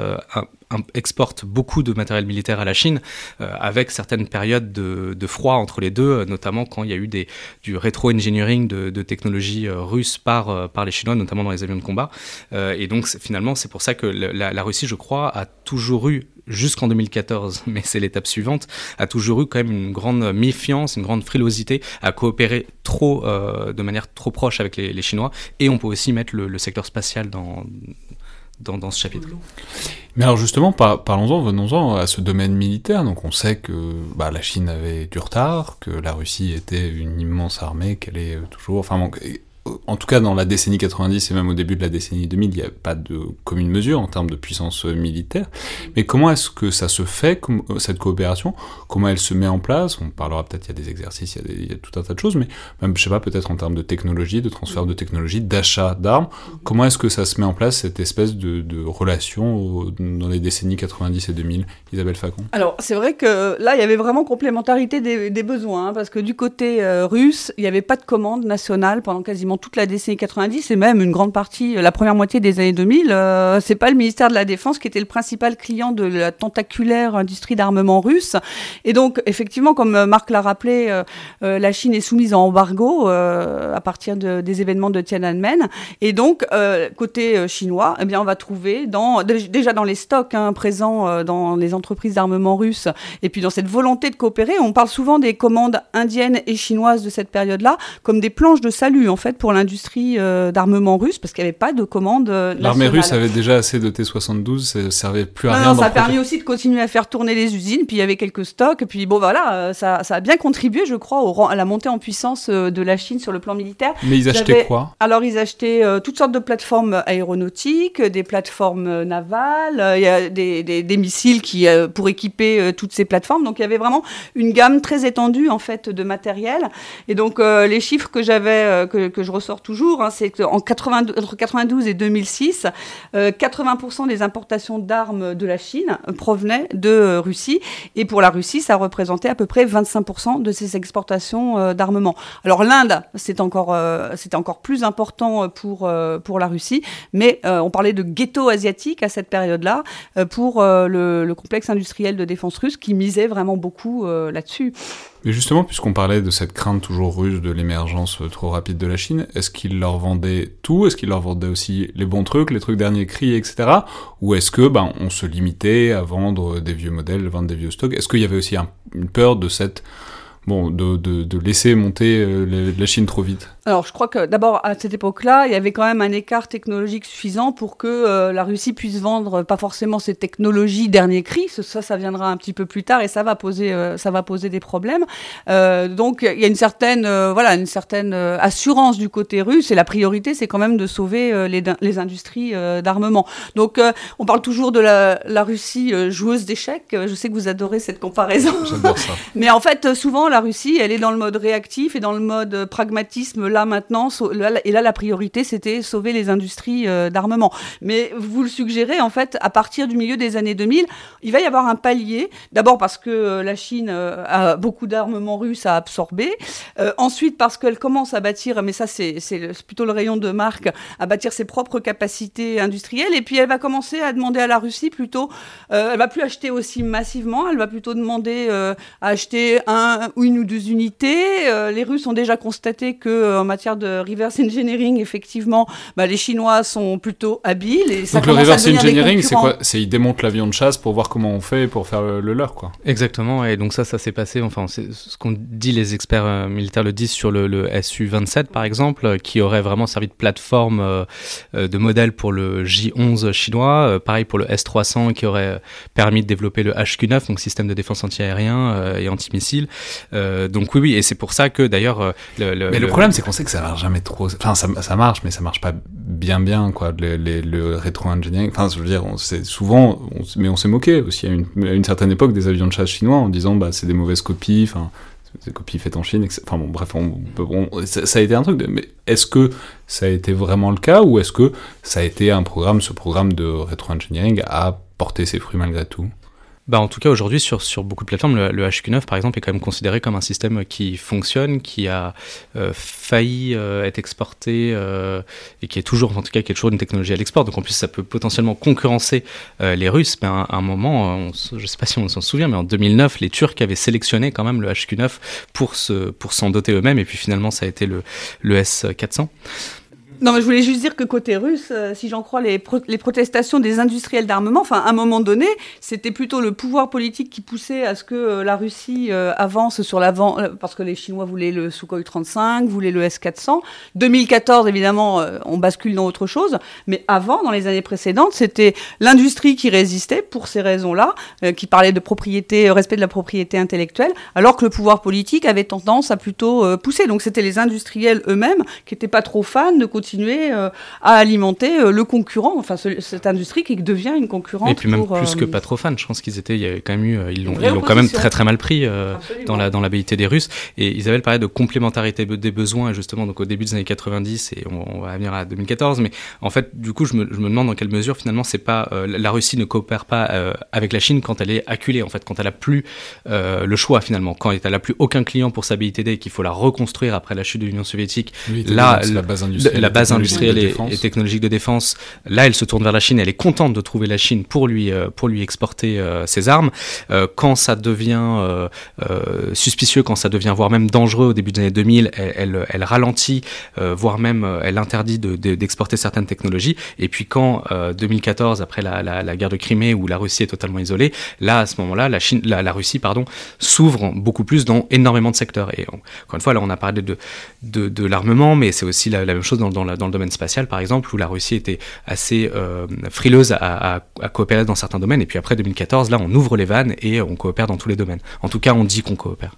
Speaker 2: exporte beaucoup de matériel militaire à la Chine, euh, avec certaines périodes de, froid entre les deux, euh, notamment quand il y a eu du rétro-engineering de, de technologies euh, russes par, par les Chinois, notamment dans les avions de combat. et donc finalement, c'est pour ça que la, Russie, je crois, a toujours eu jusqu'en 2014, mais c'est l'étape suivante, a toujours eu quand même une grande méfiance, une grande frilosité à coopérer trop, de manière trop proche avec les, Chinois. Et on peut aussi mettre le secteur spatial dans, dans, ce chapitre.
Speaker 1: Mais alors justement, parlons-en, venons-en à ce domaine militaire. Donc on sait que bah, la Chine avait du retard, que la Russie était une immense armée, qu'elle est toujours... Enfin, en tout cas dans la décennie 90 et même au début de la décennie 2000, il n'y a pas de commune mesure en termes de puissance euh, militaire. Mais comment est-ce que ça se fait, euh, cette coopération? Comment elle se met en place? On parlera peut-être, il y a des exercices, il y a, tout un tas de choses, mais même, je sais pas, peut-être en termes de technologie, de transfert de technologie, d'achat d'armes. Comment est-ce que ça se met en place, cette espèce de, relation dans les décennies 90 et 2000 Isabelle Facon?
Speaker 3: Alors, c'est vrai que là, il y avait vraiment complémentarité des, besoins, hein, parce que du côté euh, russe, il n'y avait pas de commande nationale pendant quasiment toute la décennie 90 et même une grande partie, euh, la première moitié des années 2000, euh, c'est pas le ministère de la Défense qui était le principal client de la tentaculaire industrie d'armement russe. Et donc, effectivement, comme euh, Marc l'a rappelé, la Chine est soumise à embargo à partir de, des événements de Tiananmen. Et donc, côté chinois, eh bien, on va trouver dans, déjà dans les stocks hein, présents dans les entreprises d'armement russes et puis dans cette volonté de coopérer, on parle souvent des commandes indiennes et chinoises de cette période-là comme des planches de salut, en fait, pour l'industrie euh, d'armement russe parce qu'il n'y avait pas de commande euh,
Speaker 1: L'armée russe avait déjà assez de T-72, ça servait plus à
Speaker 3: rien. ça a permis aussi de continuer à faire tourner les usines, puis il y avait quelques stocks, puis bon voilà, euh, ça, ça a bien contribué, je crois, au, à la montée en puissance de la Chine sur le plan militaire.
Speaker 1: Mais ils achetaient quoi?
Speaker 3: Alors ils achetaient toutes sortes de plateformes aéronautiques, des plateformes navales, il y a des, des, des missiles qui pour équiper toutes ces plateformes. Donc il y avait vraiment une gamme très étendue en fait de matériel. Et donc les chiffres que j'avais que, que je ressort toujours, hein, c'est qu'en entre 92 et 2006, 80% euh, des importations d'armes de la Chine provenaient de euh, Russie. Et pour la Russie, ça représentait à peu près 25% de ses exportations euh, d'armement. Alors l'Inde, encore, c'était encore plus important pour, pour la Russie, mais on parlait de ghetto asiatique à cette période-là pour le, complexe industriel de défense russe qui misait vraiment beaucoup là-dessus.
Speaker 1: Mais justement, puisqu'on parlait de cette crainte toujours russe de l'émergence trop rapide de la Chine, est-ce qu'ils leur vendaient tout? Est-ce qu'ils leur vendaient aussi les bons trucs, les trucs dernier cri, etc. Ou est-ce que ben, on se limitait à vendre des vieux modèles, vendre des vieux stocks? Est-ce qu'il y avait aussi une peur de cette bon, de laisser monter euh, la Chine trop vite?
Speaker 3: Alors, je crois que d'abord, à cette époque-là, il y avait quand même un écart technologique suffisant pour que euh, la Russie puisse vendre pas forcément ses technologies dernier cri. Ça, ça viendra un petit peu plus tard et ça va poser, euh, ça va poser des problèmes. Euh, donc, il y a une certaine, voilà, une certaine assurance du côté russe et la priorité, c'est quand même de sauver les, les industries d'armement. Donc, on parle toujours de la, la Russie joueuse d'échecs. Je sais que vous adorez cette comparaison.
Speaker 1: Ça.
Speaker 3: Mais en fait, souvent, la Russie, elle est dans le mode réactif et dans le mode pragmatisme là maintenant, et là la priorité c'était sauver les industries euh, d'armement. Mais vous le suggérez en fait, à partir du milieu des années 2000, il va y avoir un palier. D'abord parce que euh, la Chine euh, a beaucoup d'armements russes à absorber. ensuite parce qu'elle commence à bâtir, mais ça c'est plutôt le rayon de marque, à bâtir ses propres capacités industrielles. Et puis elle va commencer à demander à la Russie plutôt, elle va plus acheter aussi massivement, elle va plutôt demander à acheter un une ou deux unités. les Russes ont déjà constaté que en matière de reverse engineering, effectivement, bah, les Chinois sont plutôt habiles. Et ça
Speaker 1: Donc le reverse engineering, c'est quoi C'est ils démontent l'avion de chasse pour voir comment on fait pour faire le, leur, quoi.
Speaker 2: Exactement. Et donc ça, ça s'est passé. Enfin, c'est ce qu'on dit, les experts euh, militaires le disent sur le, le Su-27, par exemple, qui aurait vraiment servi de plateforme de modèle pour le J-11 chinois. pareil pour le S-300, qui aurait permis de développer le HQ-9, donc système de défense antiaérien et antimissile. donc oui, oui, et c'est pour ça que d'ailleurs. Euh,
Speaker 1: le, mais le, problème, c'est qu'on sait que ça marche jamais trop. Enfin, ça, marche, mais ça marche pas bien, bien, quoi. Le, rétro-engineering. Enfin, je veux dire, on souvent, mais on s'est moqué aussi à une, certaine époque des avions de chasse chinois en disant, bah, c'est des mauvaises copies. Enfin, des copies faites en Chine. Enfin bon, bref, on, ça, ça, a été un truc. De, mais est-ce que ça a été vraiment le cas ou est-ce que ça a été un programme, ce programme de rétro-engineering a porté ses fruits malgré tout?
Speaker 2: Bah, en tout cas, aujourd'hui, sur, sur beaucoup de plateformes, le, HQ9, par exemple, est quand même considéré comme un système qui fonctionne, qui a euh, failli euh, être exporté euh, et qui est toujours, en tout cas, qui est toujours une technologie à l'export. Donc, en plus, ça peut potentiellement concurrencer les Russes. Mais à, un moment, je ne sais pas si on s'en souvient, mais en 2009, les Turcs avaient sélectionné quand même le HQ9 pour s'en pour doter eux-mêmes. Et puis finalement, ça a été le, le S400.
Speaker 3: Non, mais je voulais juste dire que côté russe, euh, si j'en crois les, protestations des industriels d'armement, enfin, à un moment donné, c'était plutôt le pouvoir politique qui poussait à ce que euh, la Russie euh, avance sur l'avant, parce que les Chinois voulaient le Sukhoi 35, voulaient le S-400. 2014, évidemment, on bascule dans autre chose, mais avant, dans les années précédentes, c'était l'industrie qui résistait pour ces raisons-là, qui parlait de propriété, respect de la propriété intellectuelle, alors que le pouvoir politique avait tendance à plutôt pousser. Donc, c'était les industriels eux-mêmes qui n'étaient pas trop fans de continuer continuer euh, à alimenter euh, le concurrent, enfin cette industrie qui devient une concurrente.
Speaker 2: Et puis même plus que euh, pas trop fans, je pense qu'ils étaient, il y avait quand même eu, ils l'ont, ils l'ont quand même très très mal pris dans la dans l'habilité des Russes. Et Isabelle parlait de complémentarité des besoins, justement, donc au début des années 90 et on, va venir à 2014. Mais en fait, du coup, je me, je me demande dans quelle mesure finalement c'est pas la Russie ne coopère pas avec la Chine quand elle est acculée, en fait, quand elle a plus le choix finalement, quand elle a plus aucun client pour sa BITD et qu'il faut la reconstruire après la chute de l'Union soviétique. là,
Speaker 1: la base industrielle,
Speaker 2: la base industrielle et, technologique de défense. Là, elle se tourne vers la Chine. Elle est contente de trouver la Chine pour lui, euh, pour lui exporter euh, ses armes. Euh, quand ça devient suspicieux, quand ça devient voire même dangereux au début des années 2000, elle, elle, ralentit, voire même elle interdit d'exporter de, certaines technologies. Et puis quand 2014, après la, la, guerre de Crimée, où la Russie est totalement isolée, là, à ce moment-là, la, Chine, la, la Russie pardon, s'ouvre beaucoup plus dans énormément de secteurs. Et encore une fois, là, on a parlé de, de, de l'armement, mais c'est aussi la, même chose dans, dans, dans le domaine spatial, par exemple, où la Russie était assez euh, frileuse à, coopérer dans certains domaines. Et puis après 2014, là, on ouvre les vannes et on coopère dans tous les domaines. En tout cas, on dit qu'on coopère.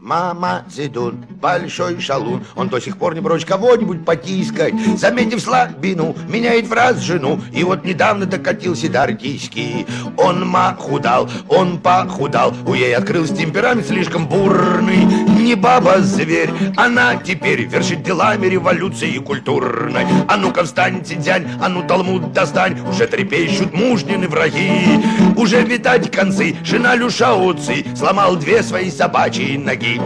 Speaker 2: Мама Зидун, большой шалун, он до сих пор не прочь кого-нибудь потискать. Заметив слабину, меняет в раз жену, и вот недавно докатился до артиськи. Он махудал, он похудал, у ей открылся темперамент слишком бурный. Не баба-зверь, она теперь вершит делами революции культурной. А ну-ка встань, тидянь, а ну талмуд достань, уже трепещут мужнины враги. Уже видать концы, жена Люшауци сломал две свои собачьи ноги. Стихи.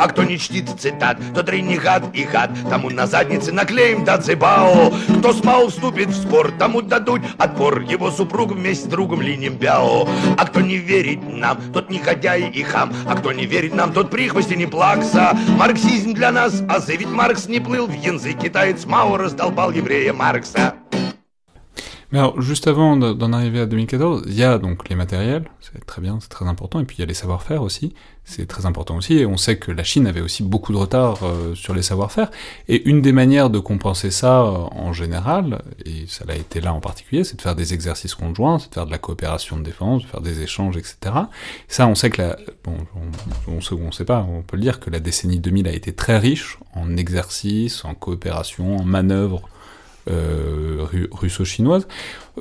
Speaker 2: А кто не чтит цитат, тот ренегат и хат, тому на заднице наклеим дацибао. Кто с Мао вступит в спор, тому дадут отпор, его супруг вместе с другом линем бяо. А кто не верит нам, тот негодяй и хам, а кто не верит нам, тот прихвости не плакса. Марксизм для нас, а ведь Маркс не плыл в язык, китаец Мао раздолбал еврея Маркса.
Speaker 1: Alors, juste avant d'en arriver à 2014, il y a donc les matériels, c'est très bien, c'est très important, et puis il y a les savoir-faire aussi, c'est très important aussi, et on sait que la Chine avait aussi beaucoup de retard euh, sur les savoir-faire, et une des manières de compenser ça euh, en général, et ça l'a été là en particulier, c'est de faire des exercices conjoints, c'est de faire de la coopération de défense, de faire des échanges, etc. ça, on sait que la, bon, on, on, on sait pas, on peut le dire que la décennie 2000 a été très riche en exercices, en coopération, en manœuvres, euh, russo-chinoise.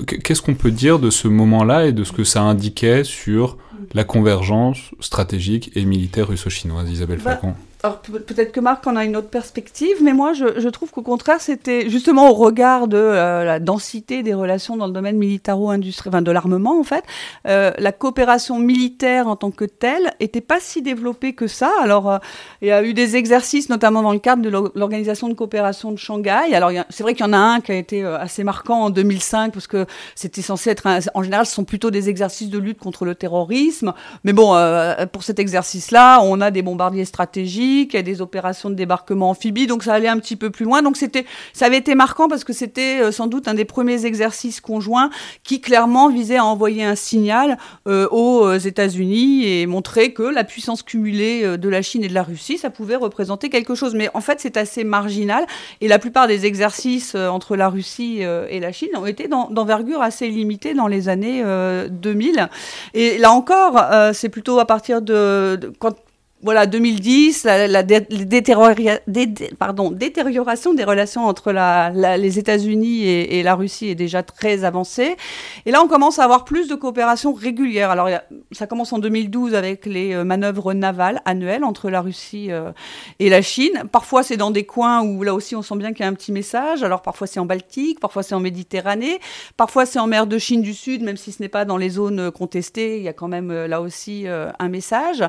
Speaker 1: Qu'est-ce qu'on peut dire de ce moment-là et de ce que ça indiquait sur la convergence stratégique et militaire russo-chinoise, Isabelle bah,
Speaker 3: alors peut-être que Marc en a une autre perspective, mais moi je, trouve qu'au contraire c'était justement au regard de euh, la densité des relations dans le domaine militaro-industriel, enfin de l'armement en fait, euh, la coopération militaire en tant que telle était pas si développée que ça. Alors euh, il y a eu des exercices notamment dans le cadre de l'organisation de coopération de Shanghai. Alors c'est vrai qu'il y en a un qui a été assez marquant en 2005 parce que c'était censé être en général ce sont plutôt des exercices de lutte contre le terrorisme. Mais bon, pour cet exercice-là, on a des bombardiers stratégiques, et des opérations de débarquement amphibie, donc ça allait un petit peu plus loin. Donc c'était, ça avait été marquant parce que c'était sans doute un des premiers exercices conjoints qui clairement visait à envoyer un signal aux États-Unis et montrer que la puissance cumulée de la Chine et de la Russie, ça pouvait représenter quelque chose. Mais en fait, c'est assez marginal. Et la plupart des exercices euh, entre la Russie euh, et la Chine ont été d'envergure assez limitée dans les années 2000. Euh, et là encore, c'est plutôt à partir de, quand voilà, 2010, la, détérioration des relations entre les États-Unis et, la Russie est déjà très avancée. Et là, on commence à avoir plus de coopération régulière. Alors, ça commence en 2012 avec les euh, manœuvres navales annuelles entre la Russie euh, et la Chine. Parfois, c'est dans des coins où là aussi, on sent bien qu'il y a un petit message. Alors, parfois, c'est en Baltique, parfois, c'est en Méditerranée, parfois, c'est en mer de Chine du Sud, même si ce n'est pas dans les zones contestées. Il y a quand même euh, là aussi un message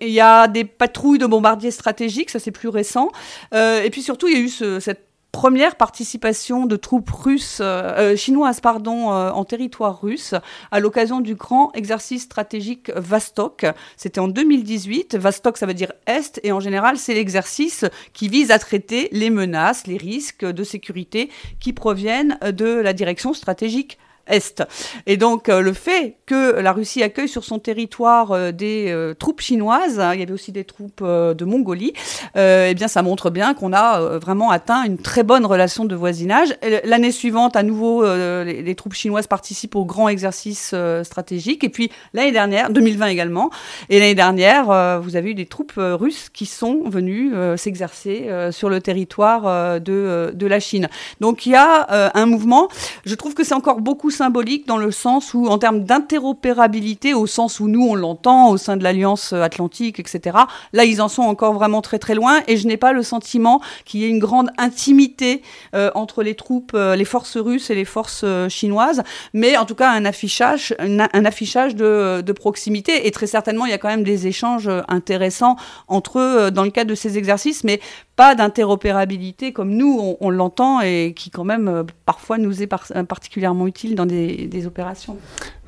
Speaker 3: il y a des patrouilles de bombardiers stratégiques, ça c'est plus récent. Euh, et puis surtout, il y a eu cette première participation de troupes russes, euh, euh, chinoises pardon, en territoire russe à l'occasion du grand exercice stratégique Vastok. C'était en 2018. Vastok, ça veut dire Est, et en général, c'est l'exercice qui vise à traiter les menaces, les risques de sécurité qui proviennent de la direction stratégique est. Et donc euh, le fait que la Russie accueille sur son territoire euh, des euh, troupes chinoises, hein, il y avait aussi des troupes de Mongolie, eh bien ça montre bien qu'on a vraiment atteint une très bonne relation de voisinage. L'année suivante, à nouveau, les, troupes chinoises participent au grand exercice stratégique. Et puis l'année dernière, 2020 également, et l'année dernière, vous avez eu des troupes russes qui sont venues s'exercer sur le territoire de, de la Chine. Donc il y a un mouvement. Je trouve que c'est encore beaucoup symbolique dans le sens où, en termes d'interopérabilité, au sens où nous on l'entend au sein de l'Alliance Atlantique, etc., là ils en sont encore vraiment très très loin. Et je n'ai pas le sentiment qu'il y ait une grande intimité euh, entre les troupes, euh, les forces russes et les forces euh, chinoises, mais en tout cas un affichage, un, affichage de, de, proximité. Et très certainement il y a quand même des échanges intéressants entre eux dans le cadre de ces exercices, mais pas d'interopérabilité comme nous on, l'entend et qui quand même euh, parfois nous est particulièrement utile dans des, des opérations.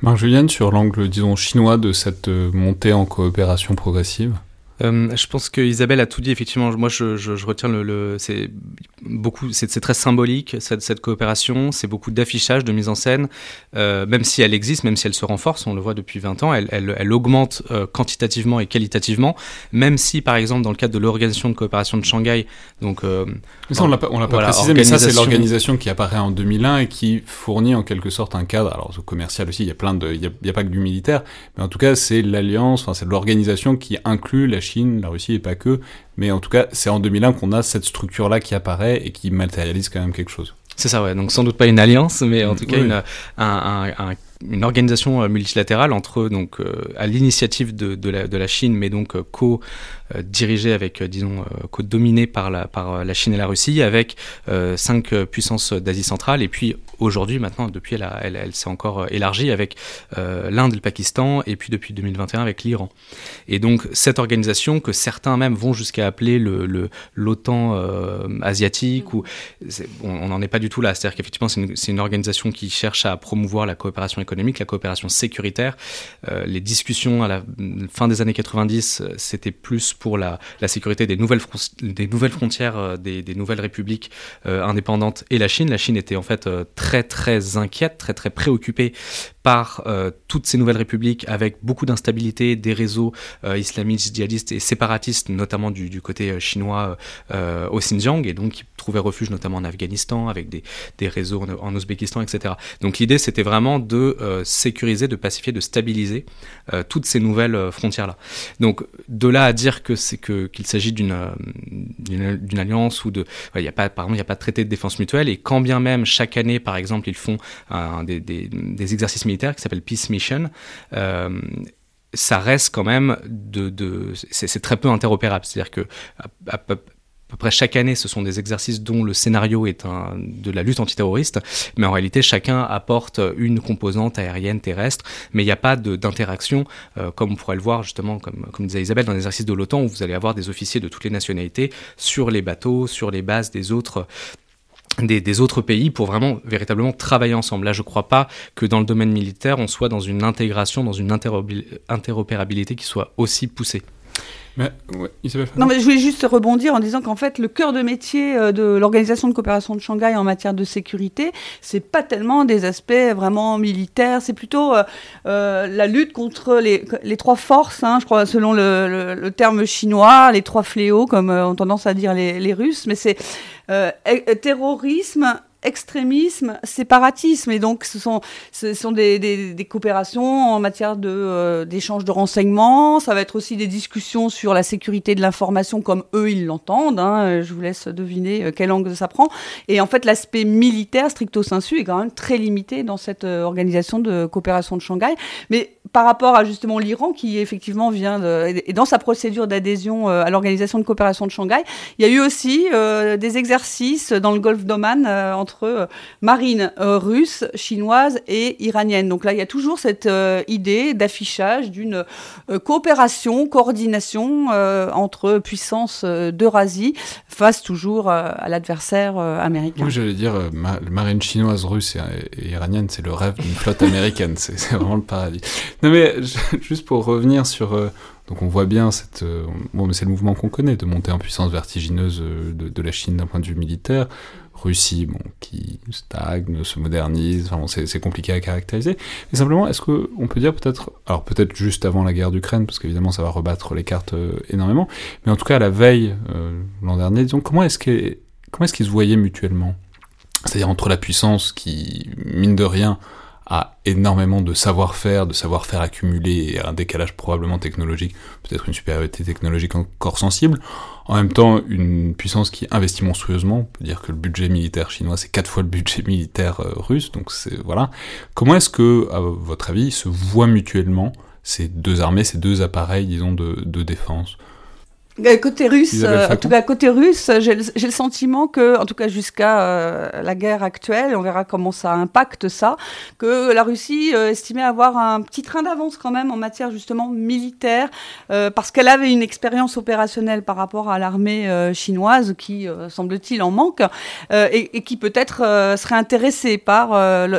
Speaker 1: Marc-Julienne, sur l'angle, disons, chinois de cette euh, montée en coopération progressive
Speaker 2: euh, je pense que Isabelle a tout dit. Effectivement, moi, je, je, retiens le, le c'est beaucoup, c'est très symbolique cette, cette coopération. C'est beaucoup d'affichage, de mise en scène, euh, même si elle existe, même si elle se renforce. On le voit depuis 20 ans. Elle, elle, elle augmente euh, quantitativement et qualitativement. Même si, par exemple, dans le cadre de l'organisation de coopération de Shanghai, donc
Speaker 1: euh, ça on l'a pas, on l'a pas précisé, mais ça c'est l'organisation qui apparaît en 2001 et qui fournit en quelque sorte un cadre. Alors commercial aussi, il y a plein de, il y a, il y a pas que du militaire, mais en tout cas c'est l'alliance, enfin c'est l'organisation qui inclut la Chine, la Russie et pas que. Mais en tout cas, c'est en 2001 qu'on a cette structure-là qui apparaît et qui matérialise quand même quelque chose.
Speaker 2: C'est ça, ouais. Donc sans doute pas une alliance, mais en tout cas une, un, un, une organisation euh, multilatérale entre donc euh, à l'initiative de, la, de, la, Chine, mais donc euh, co dirigée avec disons co dominée par la par la Chine et la Russie, avec cinq puissances d'Asie centrale, et puis aujourd'hui maintenant depuis elle, elle, s'est encore élargie avec l'Inde, le Pakistan, et puis depuis 2021 avec l'Iran. Et donc cette organisation que certains même vont jusqu'à appeler le l'OTAN asiatique, ou on n'en est pas du tout là. C'est-à-dire qu'effectivement c'est une, une organisation qui cherche à promouvoir la coopération économique, la coopération sécuritaire. Euh, les discussions à la fin des années 90, euh, c'était plus pour la, la, sécurité des nouvelles, des nouvelles frontières, euh, des, des, nouvelles républiques indépendantes et la Chine. La Chine était en fait très très inquiète, très très préoccupée par toutes ces nouvelles républiques avec beaucoup d'instabilité, des réseaux islamistes, djihadistes et séparatistes, notamment du, du côté chinois au Xinjiang, et donc qui trouvaient refuge notamment en Afghanistan, avec des, des réseaux en, en Ouzbékistan, etc. Donc l'idée c'était vraiment de euh, sécuriser, de pacifier, de stabiliser euh, toutes ces nouvelles euh, frontières-là. Donc de là à dire que c'est que qu'il s'agit d'une d'une alliance ou de, il y a pas, il n'y a pas de traité de défense mutuelle et quand bien même chaque année, par exemple, ils font des, des, exercices militaires qui s'appellent Peace Mission ça reste quand même de, de c'est très peu interopérable. C'est-à-dire que peu près chaque année, ce sont des exercices dont le scénario est de la lutte antiterroriste, mais en réalité, chacun apporte une composante aérienne, terrestre, mais il n'y a pas d'interaction, euh, comme on pourrait le voir justement, comme, comme disait Isabelle, dans l'exercice de l'OTAN, où vous allez avoir des officiers de toutes les nationalités sur les bateaux, sur les bases des autres des, autres pays pour vraiment véritablement travailler ensemble. Là, je ne crois pas que dans le domaine militaire, on soit dans une intégration, dans une interopérabilité qui soit aussi poussée.
Speaker 3: Mais, non, mais je voulais juste rebondir en disant qu'en fait, le cœur de métier euh, de l'Organisation de coopération de Shanghai en matière de sécurité, c'est pas tellement des aspects vraiment militaires, c'est plutôt euh, euh, la lutte contre les, les trois forces, hein, je crois, selon le, le, terme chinois, les trois fléaux, comme ont tendance à dire les, les Russes, mais c'est terrorisme, extrémisme, séparatisme. Et donc, ce sont, ce sont des, coopérations en matière de, euh, de renseignements. Ça va être aussi des discussions sur la sécurité de l'information comme eux, ils l'entendent. Hein. Je vous laisse deviner euh, quel angle ça prend. Et en fait, l'aspect militaire, stricto sensu, est quand même très limité dans cette euh, organisation de coopération de Shanghai. Mais par rapport à justement l'Iran, qui effectivement vient de, et dans sa procédure d'adhésion à l'organisation de coopération de Shanghai, il y a eu aussi des exercices dans le Golfe d'Oman entre euh, marine euh, russe, chinoise et iranienne. Donc là, il y a toujours cette euh, idée d'affichage d'une coopération, coordination entre puissances d'Eurasie face toujours à l'adversaire américain.
Speaker 1: Oui, j'allais dire, marine chinoise, russe et, iranienne, c'est le rêve d'une flotte américaine. C'est vraiment le paradis. Non mais juste pour revenir sur... Donc on voit bien cette, bon, mais c'est le mouvement qu'on connaît de monter en puissance vertigineuse de la Chine d'un point de vue militaire. Russie, bon, qui stagne, se modernise, enfin c'est compliqué à caractériser. Mais simplement, est-ce qu'on peut dire peut-être, alors peut-être juste avant la guerre d'Ukraine, parce qu'évidemment ça va rebattre les cartes euh, énormément, mais en tout cas à la veille euh, l'an dernier, disons, comment est-ce qu'ils est se voyaient mutuellement? C'est-à-dire entre la puissance qui, mine de rien, a énormément de savoir-faire, de savoir-faire accumulé et un décalage probablement technologique, peut-être une supériorité technologique encore sensible. En même temps, une puissance qui investit monstrueusement. On peut dire que le budget militaire chinois c'est quatre fois le budget militaire euh, russe, donc c'est voilà. Comment est-ce que, à votre avis, se voient mutuellement ces deux armées, ces deux appareils, disons, de, défense?
Speaker 3: Côté russe, euh, en tout cas côté russe, j'ai le, sentiment que, en tout cas jusqu'à euh, la guerre actuelle, on verra comment ça impacte ça, que la Russie estimait avoir un petit train d'avance quand même en matière justement militaire, parce qu'elle avait une expérience opérationnelle par rapport à l'armée chinoise qui, semble-t-il, en manque, et, et, qui peut-être serait intéressée par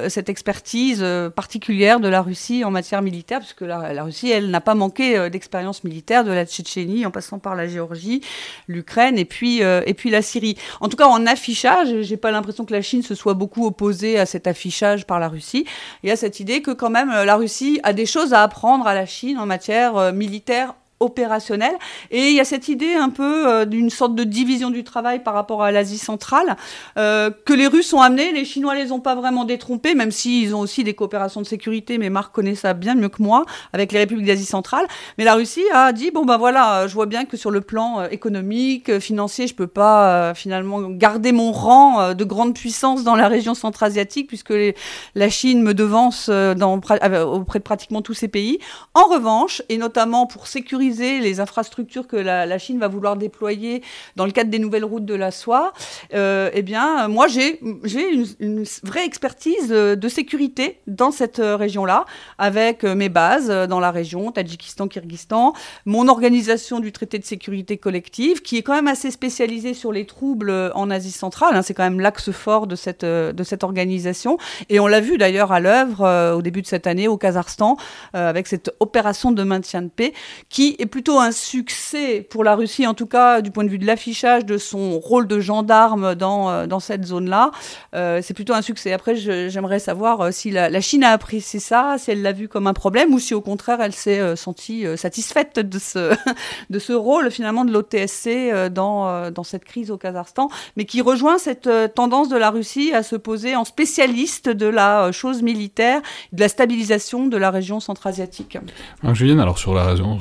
Speaker 3: cette expertise particulière de la Russie en matière militaire, puisque la, la Russie, elle n'a pas manqué d'expérience militaire de la Tchétchénie en passant par la Géorgie, l'Ukraine et puis euh, et puis la Syrie. En tout cas, en affichage, j'ai pas l'impression que la Chine se soit beaucoup opposée à cet affichage par la Russie. Il y a cette idée que quand même la Russie a des choses à apprendre à la Chine en matière euh, militaire opérationnel. Et il y a cette idée un peu euh, d'une sorte de division du travail par rapport à l'Asie centrale euh, que les Russes ont amené. Les Chinois les ont pas vraiment détrompés, même s'ils ont aussi des coopérations de sécurité. Mais Marc connaît ça bien mieux que moi avec les républiques d'Asie centrale. Mais la Russie a dit bon ben voilà, je vois bien que sur le plan euh, économique, financier, je peux pas finalement garder mon rang de grande puissance dans la région centra-asiatique puisque la Chine me devance auprès de pratiquement tous ces pays. En revanche, et notamment pour sécuriser les infrastructures que la, Chine va vouloir déployer dans le cadre des nouvelles routes de la soie, euh, eh bien, moi, j'ai une, une, vraie expertise de sécurité dans cette euh, région-là, avec euh, mes bases dans la région, Tadjikistan, Kyrgyzstan, mon organisation du traité de sécurité collective, qui est quand même assez spécialisée sur les troubles en Asie centrale. Hein, c'est quand même l'axe fort de cette, de cette organisation. Et on l'a vu d'ailleurs à l'œuvre au début de cette année au Kazakhstan, avec cette opération de maintien de paix, qui est plutôt un succès pour la Russie, en tout cas du point de vue de l'affichage de son rôle de gendarme dans, euh, dans cette zone-là. Euh, c'est plutôt un succès. Après, j'aimerais savoir euh, si la, Chine a apprécié ça, si elle l'a vu comme un problème ou si au contraire elle s'est sentie satisfaite de ce, de ce rôle finalement de l'OTSC dans, dans cette crise au Kazakhstan, mais qui rejoint cette tendance de la Russie à se poser en spécialiste de la chose militaire, de la stabilisation de la région centra-asiatique.
Speaker 1: Julienne, alors sur la région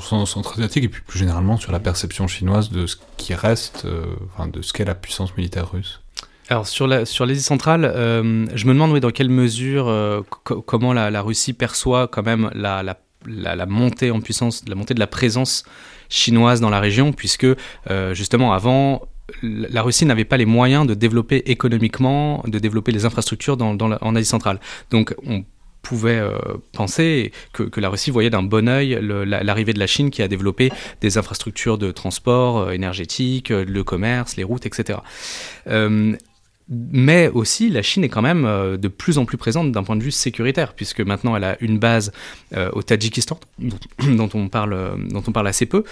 Speaker 1: et puis plus généralement sur la perception chinoise de ce qui reste, euh, enfin, de ce qu'est la puissance militaire russe
Speaker 2: alors sur l'Asie sur centrale, euh, je me demande oui, dans quelle mesure, euh, comment la, Russie perçoit quand même la, la, montée en puissance, la montée de la présence chinoise dans la région, puisque justement avant, la Russie n'avait pas les moyens de développer économiquement, de développer les infrastructures dans en Asie centrale. Donc on pouvait euh, penser que, la Russie voyait d'un bon oeil l'arrivée de la Chine qui a développé des infrastructures de transport euh, énergétique, euh, le commerce, les routes, etc. mais aussi, la Chine est quand même de plus en plus présente d'un point de vue sécuritaire, puisque maintenant elle a une base au Tadjikistan, dont on parle, dont on parle assez peu,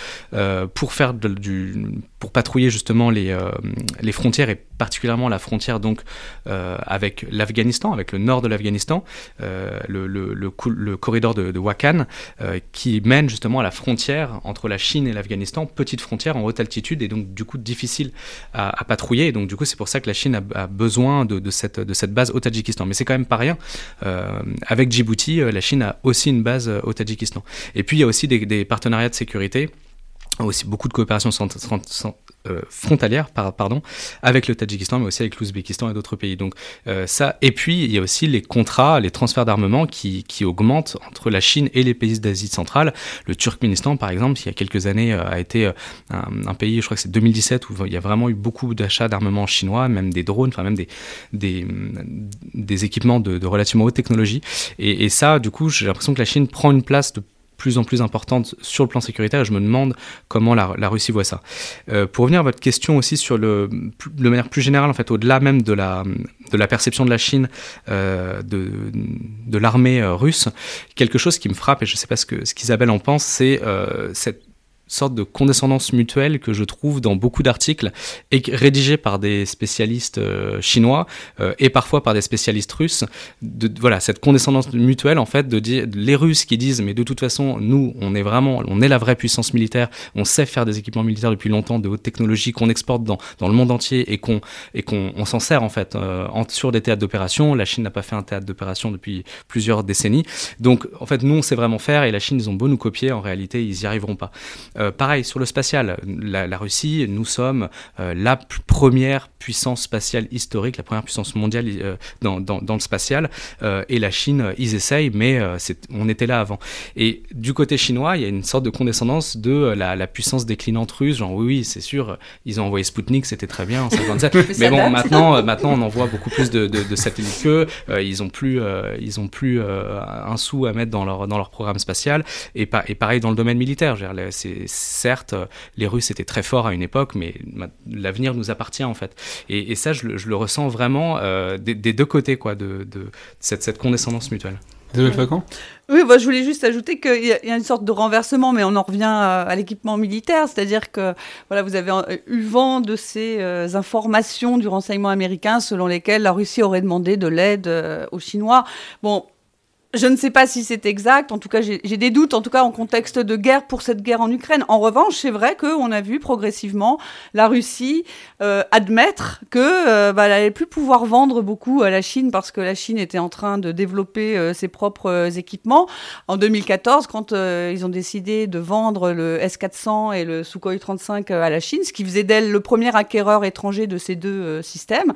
Speaker 2: pour, faire du, pour patrouiller justement les, les frontières, et particulièrement la frontière donc, avec l'Afghanistan, avec le nord de l'Afghanistan, le, le, le, corridor de, Wakhan, qui mène justement à la frontière entre la Chine et l'Afghanistan, petite frontière en haute altitude, et donc du coup difficile à, patrouiller, et donc du coup c'est pour ça que la Chine a besoin de, cette, de cette base au Tadjikistan. Mais c'est quand même pas rien. Euh, avec Djibouti, euh, la Chine a aussi une base euh, au Tadjikistan. Et puis il y a aussi des, partenariats de sécurité aussi beaucoup de coopération euh, frontalière pardon, avec le Tadjikistan, mais aussi avec l'Ouzbékistan et d'autres pays. Donc euh, ça, et puis il y a aussi les contrats, les transferts d'armement qui, qui, augmentent entre la Chine et les pays d'Asie centrale. Le Turkménistan, par exemple, il y a quelques années, euh, a été un, pays, je crois que c'est 2017, où il y a vraiment eu beaucoup d'achats d'armement chinois, même des drones, enfin même des, des, équipements de, de relativement haute technologie. Et, et ça, du coup, j'ai l'impression que la Chine prend une place de plus en plus importante sur le plan sécuritaire et je me demande comment la, Russie voit ça. Euh, pour revenir à votre question aussi sur le, de manière plus générale, en fait, au-delà même de la, de la perception de la Chine, euh, de, de l'armée euh, russe, quelque chose qui me frappe, et je ne sais pas ce que ce qu'Isabelle en pense, c'est cette sorte de condescendance mutuelle que je trouve dans beaucoup d'articles et rédigés par des spécialistes euh, chinois euh, et parfois par des spécialistes russes. De, voilà, cette condescendance mutuelle en fait de dire les Russes qui disent mais de toute façon nous on est vraiment on est la vraie puissance militaire, on sait faire des équipements militaires depuis longtemps de haute technologie qu'on exporte dans, dans le monde entier et qu'on et qu'on s'en sert en fait euh, sur des théâtres d'opération. La Chine n'a pas fait un théâtre d'opération depuis plusieurs décennies. Donc en fait nous on sait vraiment faire et la Chine ils ont beau nous copier en réalité ils y arriveront pas. Euh, pareil, sur le spatial, la, Russie, nous sommes euh, la première puissance spatiale historique, la première puissance mondiale euh, dans, dans, le spatial, et la Chine, ils essayent, mais on était là avant. Et du côté chinois, il y a une sorte de condescendance de la, puissance déclinante russe, genre oui, oui, c'est sûr, ils ont envoyé Sputnik, c'était très bien en 57, mais, bon, maintenant, maintenant, on envoie beaucoup plus de, de, satellites qu'eux, ils ont plus, ils ont plus un sou à mettre dans leur, dans leur programme spatial, et, et pareil dans le domaine militaire, c'est certes, euh, les Russes étaient très forts à une époque, mais l'avenir nous appartient en fait. Et, ça, je, le ressens vraiment euh, des, deux côtés, quoi, de, cette, condescendance mutuelle.
Speaker 3: Oui, bah, je voulais juste ajouter qu'il y, a une sorte de renversement, mais on en revient à, l'équipement militaire, c'est-à-dire que voilà, vous avez eu vent de ces euh, informations du renseignement américain selon lesquelles la Russie aurait demandé de l'aide aux Chinois. Bon, je ne sais pas si c'est exact, en tout cas j'ai des doutes, en tout cas en contexte de guerre pour cette guerre en Ukraine. En revanche, c'est vrai qu'on a vu progressivement la Russie euh, admettre que euh, bah, n'allait plus pouvoir vendre beaucoup à la Chine parce que la Chine était en train de développer euh, ses propres équipements. En 2014, quand ils ont décidé de vendre le S-400 et le Sukhoi 35 à la Chine, ce qui faisait d'elle le premier acquéreur étranger de ces deux systèmes,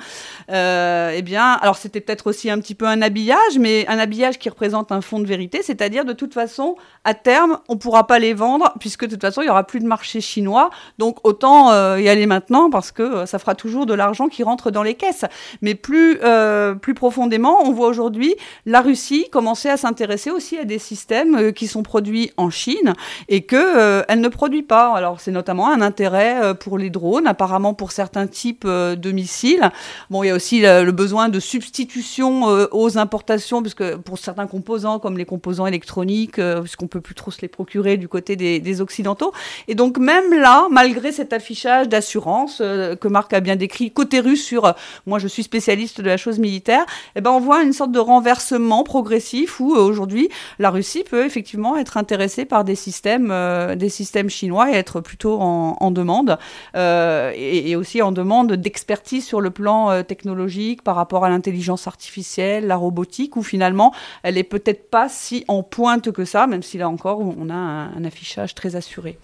Speaker 3: eh bien, alors c'était peut-être aussi un petit peu un habillage, mais un habillage qui représente un fond de vérité, c'est-à-dire de toute façon, à terme, on ne pourra pas les vendre, puisque de toute façon, il n'y aura plus de marché chinois, donc autant euh, y aller maintenant, parce que euh, ça fera toujours de l'argent qui rentre dans les caisses. Mais plus, euh, plus profondément, on voit aujourd'hui la Russie commencer à s'intéresser aussi à des systèmes qui sont produits en Chine et qu'elle elle ne produit pas. Alors c'est notamment un intérêt pour les drones, apparemment pour certains types de missiles. Bon, il y a aussi le, besoin de substitution aux importations, puisque pour certains composants comme les composants électroniques, euh, puisqu'on peut plus trop se les procurer du côté des, occidentaux. Et donc même là, malgré cet affichage d'assurance euh, que Marc a bien décrit, côté russe sur, euh, moi je suis spécialiste de la chose militaire, eh ben on voit une sorte de renversement progressif où aujourd'hui la Russie peut effectivement être intéressée par des systèmes, des systèmes chinois et être plutôt en, demande et, et, aussi en demande d'expertise sur le plan technologique par rapport à l'intelligence artificielle, la robotique, où finalement elle est peut-être pas si en pointe que ça, même si là encore, on a un, affichage très assuré.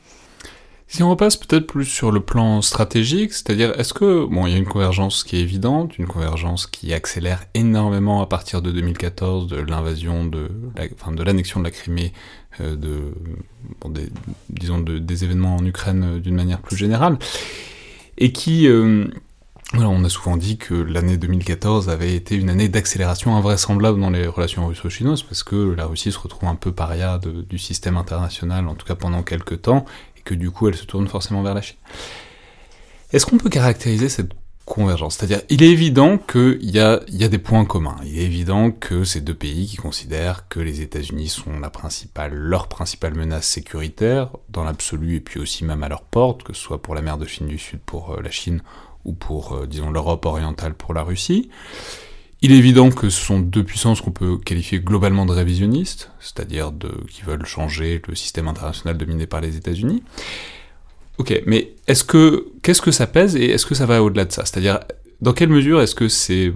Speaker 1: Si on repasse peut-être plus sur le plan stratégique, c'est-à-dire est-ce que bon, il y a une convergence qui est évidente, une convergence qui accélère énormément à partir de 2014 de l'invasion de, enfin, de l'annexion de la Crimée, euh, de des, disons des événements en Ukraine euh, d'une manière plus générale, et qui euh, on a souvent dit que l'année 2014 avait été une année d'accélération invraisemblable dans les relations russo-chinoises, parce que la Russie se retrouve un peu paria du système international, en tout cas pendant quelques temps, et que du coup elle se tourne forcément vers la Chine. Est-ce qu'on peut caractériser cette convergence? C'est-à-dire, il est évident qu'il y a, des points communs. Il est évident que ces deux pays qui considèrent que les États-Unis sont leur principale menace sécuritaire, dans l'absolu, et puis aussi même à leur porte, que ce soit pour la mer de Chine du Sud pour euh, la Chine, ou pour, euh, disons, l'Europe orientale pour la Russie. Il est évident que ce sont deux puissances qu'on peut qualifier globalement de révisionnistes, c'est-à-dire de, qui veulent changer le système international dominé par les États-Unis. Ok, mais est-ce que qu'est-ce que ça pèse et est-ce que ça va au-delà de ça? C'est-à-dire dans quelle mesure est-ce que c'est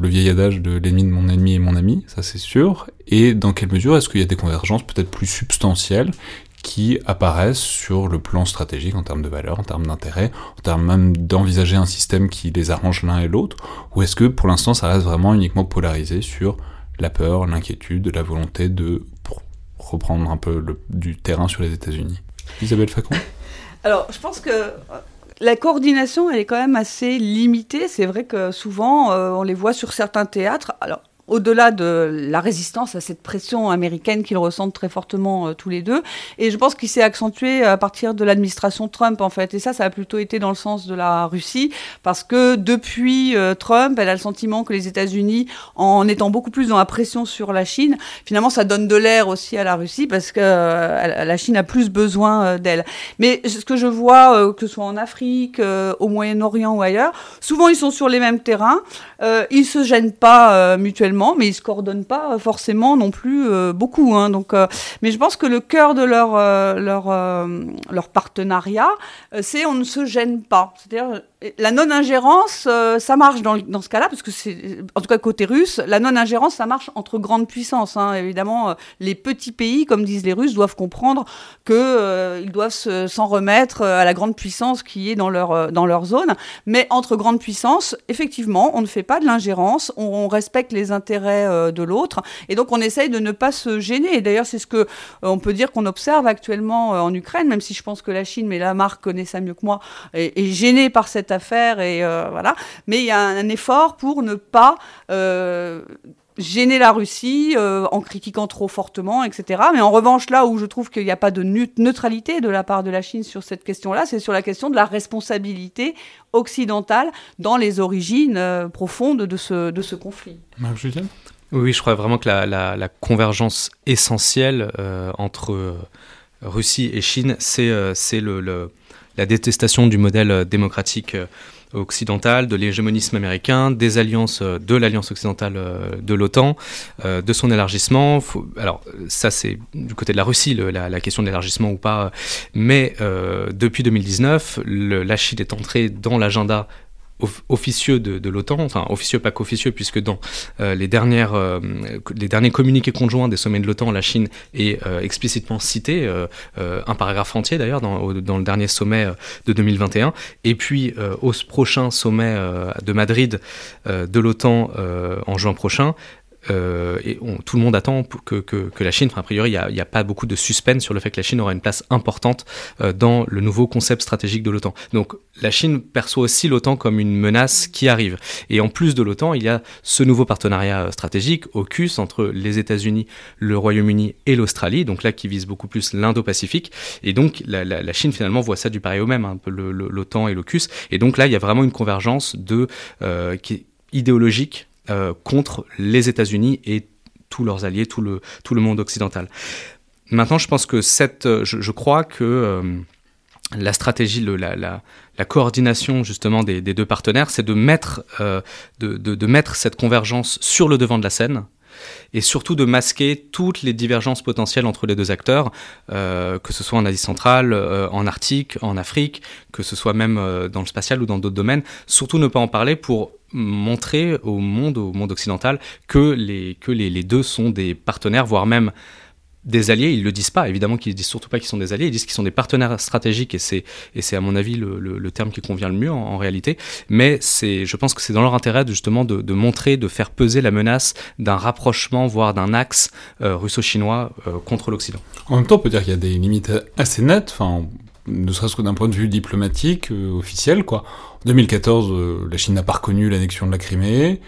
Speaker 1: le vieil adage de l'ennemi de mon ennemi et mon ami, ça c'est sûr, et dans quelle mesure est-ce qu'il y a des convergences peut-être plus substantielles qui apparaissent sur le plan stratégique en termes de valeur, en termes d'intérêt, en termes même d'envisager un système qui les arrange l'un et l'autre, ou est-ce que pour l'instant ça reste vraiment uniquement polarisé sur la peur, l'inquiétude, la volonté de reprendre un peu du terrain sur les États-Unis? Isabelle Facon?
Speaker 3: Alors, je pense que euh, la coordination, elle est quand même assez limitée. C'est vrai que souvent, euh, on les voit sur certains théâtres. Alors, au-delà de la résistance à cette pression américaine qu'ils ressentent très fortement euh, tous les deux. Et je pense qu'il s'est accentué à partir de l'administration Trump, en fait. Et ça, ça a plutôt été dans le sens de la Russie, parce que depuis euh, Trump, elle a le sentiment que les États-Unis, en étant beaucoup plus dans la pression sur la Chine, finalement, ça donne de l'air aussi à la Russie, parce que euh, la Chine a plus besoin d'elle. Mais ce que je vois, que ce soit en Afrique, au Moyen-Orient ou ailleurs, souvent ils sont sur les mêmes terrains, ils se gênent pas mutuellement mais ils se coordonnent pas forcément non plus euh, beaucoup. Hein. donc, euh, mais je pense que le cœur de leur euh, leur leur partenariat, c'est on ne se gêne pas. C'est-à-dire la non-ingérence, euh, ça marche dans, ce cas-là, parce que c'est, en tout cas côté russe, la non-ingérence, ça marche entre grandes puissances. Hein. Évidemment, euh, les petits pays, comme disent les Russes, doivent comprendre qu'ils euh, doivent s'en remettre à la grande puissance qui est dans leur, dans leur zone. Mais entre grandes puissances, effectivement, on ne fait pas de l'ingérence, on, respecte les intérêts de l'autre, et donc on essaye de ne pas se gêner. Et d'ailleurs, c'est ce que on peut dire qu'on observe actuellement en Ukraine, même si je pense que la Chine, mais la marque connaît ça mieux que moi, est gênée par cette affaire et euh, voilà. Mais il y a un, effort pour ne pas euh, gêner la Russie euh, en critiquant trop fortement, etc. Mais en revanche, là où je trouve qu'il n'y a pas de neutralité de la part de la Chine sur cette question-là, c'est sur la question de la responsabilité occidentale dans les origines profondes de ce, de ce conflit.
Speaker 2: Oui, je crois vraiment que la, la, convergence essentielle entre Russie et Chine, c'est le, le la détestation du modèle euh, démocratique euh, occidental, de l'hégémonisme américain, des alliances euh, de l'alliance occidentale de l'OTAN, de son élargissement. alors ça c'est du côté de la Russie la, question de l'élargissement ou pas, mais depuis 2019, la Chine est entrée dans l'agenda officieux de, l'OTAN, enfin officieux pas qu'officieux, puisque dans euh, les, dernières, euh, les derniers communiqués conjoints des sommets de l'OTAN, la Chine est euh, explicitement citée, un paragraphe entier d'ailleurs dans, dans, le dernier sommet de 2021, et puis au prochain sommet de Madrid de l'OTAN en juin prochain, euh, et tout le monde attend que, que, que la Chine, enfin, a priori, il n'y a, a, pas beaucoup de suspense sur le fait que la Chine aura une place importante euh, dans le nouveau concept stratégique de l'OTAN. Donc la Chine perçoit aussi l'OTAN comme une menace qui arrive. Et en plus de l'OTAN, il y a ce nouveau partenariat euh, stratégique, AUKUS, entre les États-Unis, le Royaume-Uni et l'Australie, donc là qui vise beaucoup plus l'Indo-Pacifique. Et donc la, la, la, Chine finalement voit ça du pareil au même, hein, un peu l'OTAN et l'AUKUS. Et donc là, il y a vraiment une convergence de, euh, qui, idéologique euh, contre les États-Unis et tous leurs alliés, tout le, tout le monde occidental. Maintenant, je pense que cette, euh, je, crois que euh, la stratégie, le, la, la, coordination justement des, des deux partenaires, c'est de mettre, de, de, mettre cette convergence sur le devant de la scène et surtout de masquer toutes les divergences potentielles entre les deux acteurs, que ce soit en Asie centrale, en Arctique, en Afrique, que ce soit même dans le spatial ou dans d'autres domaines. Surtout ne pas en parler pour montrer au monde, au monde occidental, que les, que les, deux sont des partenaires, voire même des alliés, ils le disent pas, évidemment qu'ils disent surtout pas qu'ils sont des alliés, ils disent qu'ils sont des partenaires stratégiques et c'est et c'est à mon avis le, le, terme qui convient le mieux en, réalité. Mais c'est, je pense que c'est dans leur intérêt justement de, de, montrer, de faire peser la menace d'un rapprochement, voire d'un axe euh, russo-chinois euh, contre l'Occident.
Speaker 1: En même temps, on peut dire qu'il y a des limites assez nettes, enfin, ne serait-ce que d'un point de vue diplomatique euh, officiel, quoi. En 2014, la Chine n'a pas reconnu l'annexion de la Crimée.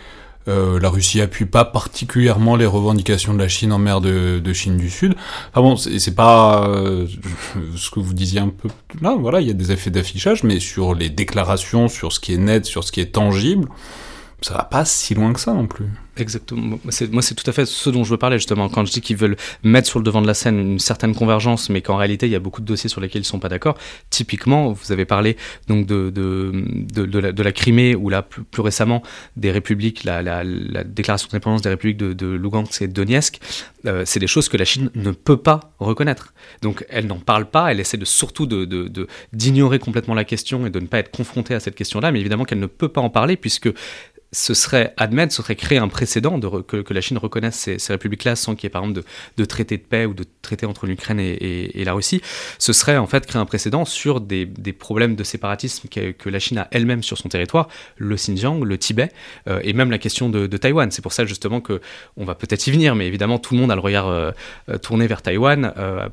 Speaker 1: Euh, la Russie appuie pas particulièrement les revendications de la Chine en mer de, Chine du Sud. Ah bon, c'est pas euh, ce que vous disiez un peu là. Voilà, il y a des effets d'affichage, mais sur les déclarations, sur ce qui est net, sur ce qui est tangible, ça va pas si loin que ça non plus.
Speaker 2: Exactement. Moi, c'est tout à fait ce dont je veux parler, justement. Quand je dis qu'ils veulent mettre sur le devant de la scène une certaine convergence, mais qu'en réalité, il y a beaucoup de dossiers sur lesquels ils ne sont pas d'accord. Typiquement, vous avez parlé donc de, de, de, la, Crimée, ou là, plus, récemment, des républiques, la, la, la déclaration d'indépendance des républiques de, de Lugansk et de Donetsk. Euh, c'est des choses que la Chine ne peut pas reconnaître. Donc, elle n'en parle pas, elle essaie de surtout d'ignorer complètement la question et de ne pas être confrontée à cette question-là, mais évidemment qu'elle ne peut pas en parler, puisque ce serait admettre, ce serait créer un précédent de que, la Chine reconnaisse ces, républiques-là sans qu'il y ait par exemple de, traité de paix ou de traité entre l'Ukraine et, la Russie. Ce serait en fait créer un précédent sur des, problèmes de séparatisme que, la Chine a elle-même sur son territoire, le Xinjiang, le Tibet euh, et même la question de, Taïwan. C'est pour ça justement que on va peut-être y venir, mais évidemment tout le monde a le regard euh, tourné vers Taïwan euh,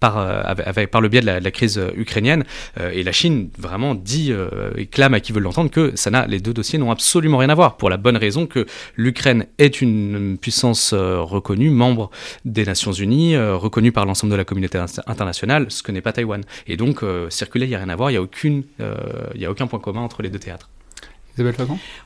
Speaker 2: par, avec, par le biais de la, crise ukrainienne et la Chine vraiment dit et clame à qui veut l'entendre que ça n'a les deux dossiers n'ont absolument rien à voir, pour la bonne raison que l'Ukraine est une puissance euh, reconnue, membre des Nations Unies, euh, reconnue par l'ensemble de la communauté internationale, ce que n'est pas Taïwan. Et donc, euh, circuler, il n'y a rien à voir, il n'y a, aucune, a aucun point commun entre les deux théâtres.